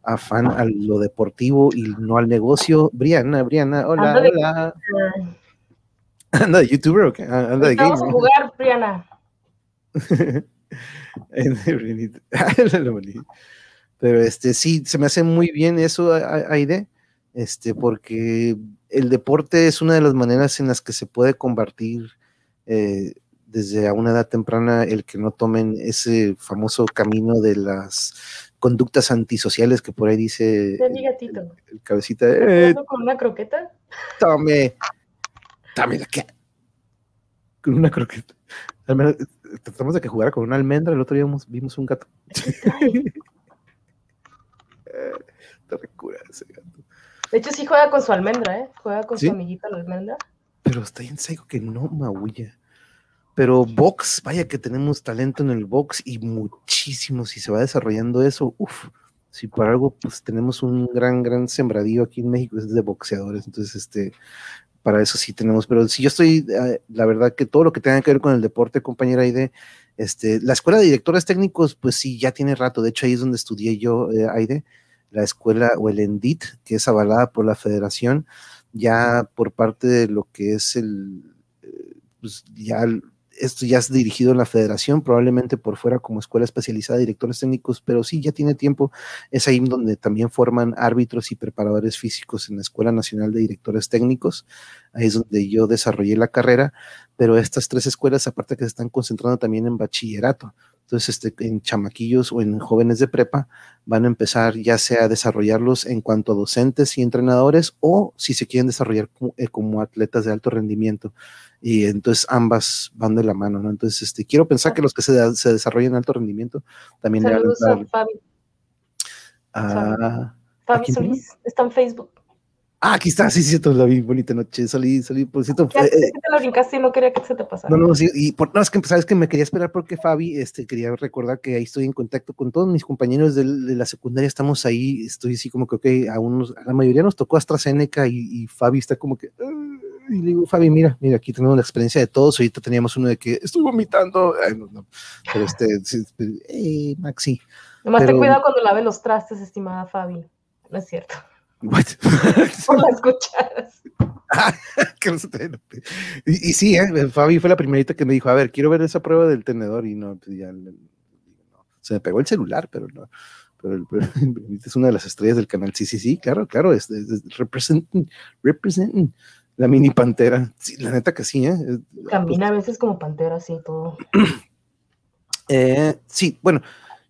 afán a lo deportivo y no al negocio. Briana, Briana, hola, Anda de- hola. <laughs> Anda de youtuber o qué? Ah, Anda de Vamos a jugar, Briana. <laughs> <laughs> Bonita. <laughs> Pero este sí, se me hace muy bien eso, Aide, este, porque el deporte es una de las maneras en las que se puede combatir eh, desde a una edad temprana el que no tomen ese famoso camino de las conductas antisociales que por ahí dice mi el, gatito. el- el cabecita. Eh, ¿Jugando con una croqueta? tome, tome la que con una croqueta. Al menos, Tratamos de que jugara con una almendra, el otro día vimos, vimos un gato. <laughs> Te recura ese gato. De hecho, sí juega con su almendra, ¿eh? Juega con ¿Sí? su amiguita la almendra. Pero está bien seco que no maulla. Pero box, vaya que tenemos talento en el box y muchísimo. Si se va desarrollando eso, uff, si por algo, pues tenemos un gran, gran sembradío aquí en México, es de boxeadores. Entonces, este, para eso sí tenemos. Pero si yo estoy, eh, la verdad que todo lo que tenga que ver con el deporte, compañera Aide, este, la escuela de directores técnicos, pues sí, ya tiene rato. De hecho, ahí es donde estudié yo, eh, Aide, la escuela o el ENDIT, que es avalada por la federación, ya por parte de lo que es el, eh, pues ya el- esto ya es dirigido en la federación, probablemente por fuera como escuela especializada de directores técnicos, pero sí, ya tiene tiempo. Es ahí donde también forman árbitros y preparadores físicos en la Escuela Nacional de Directores Técnicos. Ahí es donde yo desarrollé la carrera, pero estas tres escuelas, aparte que se están concentrando también en bachillerato. Entonces, este, en chamaquillos o en jóvenes de prepa van a empezar ya sea a desarrollarlos en cuanto a docentes y entrenadores o si se quieren desarrollar como, eh, como atletas de alto rendimiento. Y entonces ambas van de la mano, ¿no? Entonces, este, quiero pensar que los que se, se desarrollan en alto rendimiento también le van a Saludos a Fabi. a- Fabi Solís. Está en Facebook. Ah, aquí está, sí, sí, cierto, la vi, bonita noche, salí, salí, por cierto, Ya eh, eh, te la brincaste y no quería que se te pasara. No, no, sí, y por, no, es que sabes que me quería esperar porque Fabi, este, quería recordar que ahí estoy en contacto con todos mis compañeros del- de, la secundaria, estamos ahí, estoy así como que, ok, a unos, a la mayoría nos tocó AstraZeneca y, y Fabi está como que, "Ah", y le digo, Fabi, mira, mira, aquí tenemos la experiencia de todos, ahorita teníamos uno de que estoy vomitando, Ay, no, no, pero este, sí, eh, Maxi, Nomás pero- ten cuidado cuando laves los trastes, estimada Fabi. No es cierto. What? <laughs> <laughs> No enoje. y, y sí, ¿eh? Fabi fue la primerita que me dijo, a ver, quiero ver esa prueba del tenedor y no, pues ya, no. se me pegó el celular, pero no. Pero, el- pero <laughs> es una de las estrellas del canal. Sí, sí, sí, claro, claro, es, es- es- la mini pantera. Sí, la neta que sí, ¿eh? Camina a veces como pantera, así todo. <clears throat> Eh, sí, bueno,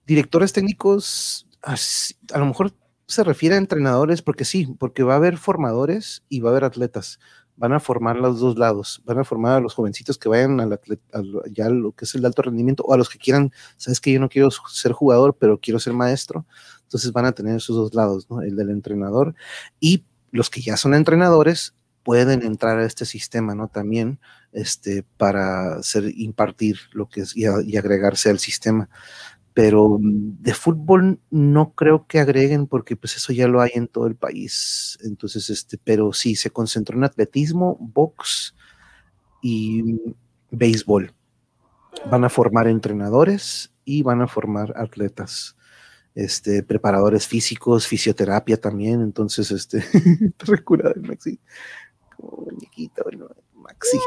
directores técnicos, a lo mejor se refiere a entrenadores, porque sí, porque va a haber formadores y va a haber atletas. Van a formar los dos lados, van a formar a los jovencitos que vayan al ya lo que es el alto rendimiento, o a los que quieran, sabes que yo no quiero ser jugador, pero quiero ser maestro. Entonces van a tener esos dos lados, ¿no? El del entrenador y los que ya son entrenadores pueden entrar a este sistema, ¿no? También este, para hacer, impartir lo que es y, y agregarse al sistema. Pero mm, de fútbol no creo que agreguen porque pues eso ya lo hay en todo el país. Entonces, este, pero sí, se concentró en atletismo, box y mm, béisbol. Van a formar entrenadores y van a formar atletas, este, preparadores físicos, fisioterapia también. Entonces, este, <laughs> te recuerda de Maxi, como muñequito, ¿no? Maxi.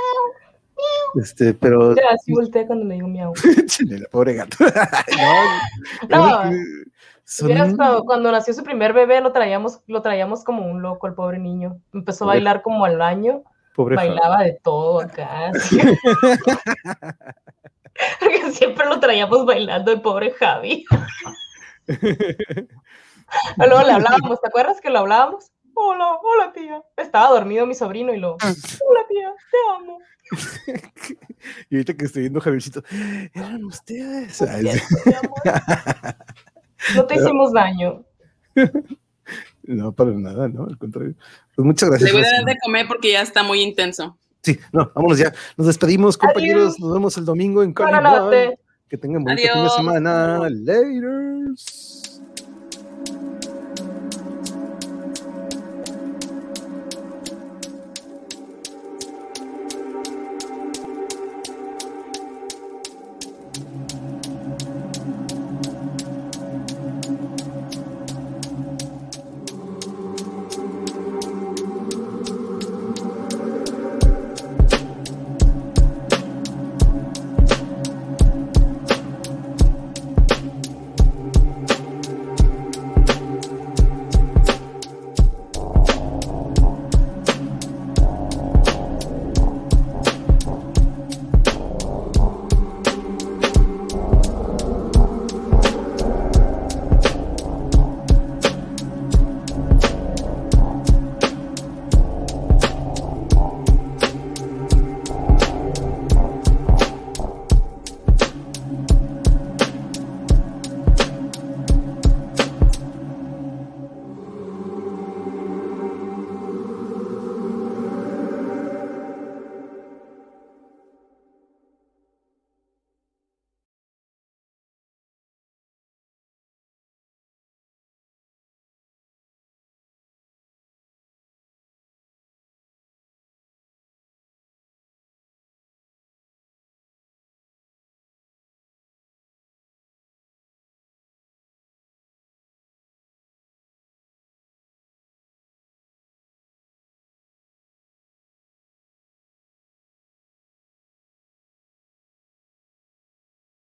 Este, pero Ya, así volteé cuando me digo miau. <laughs> el pobre gato. <laughs> No, son- cuando, cuando nació su primer bebé lo traíamos, lo traíamos como un loco, el pobre niño. Empezó a bailar como al año, pobre bailaba de todo acá. <laughs> Porque siempre lo traíamos bailando el pobre Javi. Luego le hablábamos, ¿te acuerdas que lo hablábamos? Hola, hola tía. Estaba dormido mi sobrino y lo, hola tía, te amo. <laughs> Y ahorita que estoy viendo Javiercito, eran ustedes. Ay, sí. Cierto, mi amor. No te hicimos daño. <laughs> No, para nada, no, al contrario. Pues muchas gracias. Le voy a dar de comer porque ya está muy intenso. Sí, no, vámonos ya. Nos despedimos, compañeros. Adiós. Nos vemos el domingo en noches. Que tengan bonito fin de Adiós. semana. Later.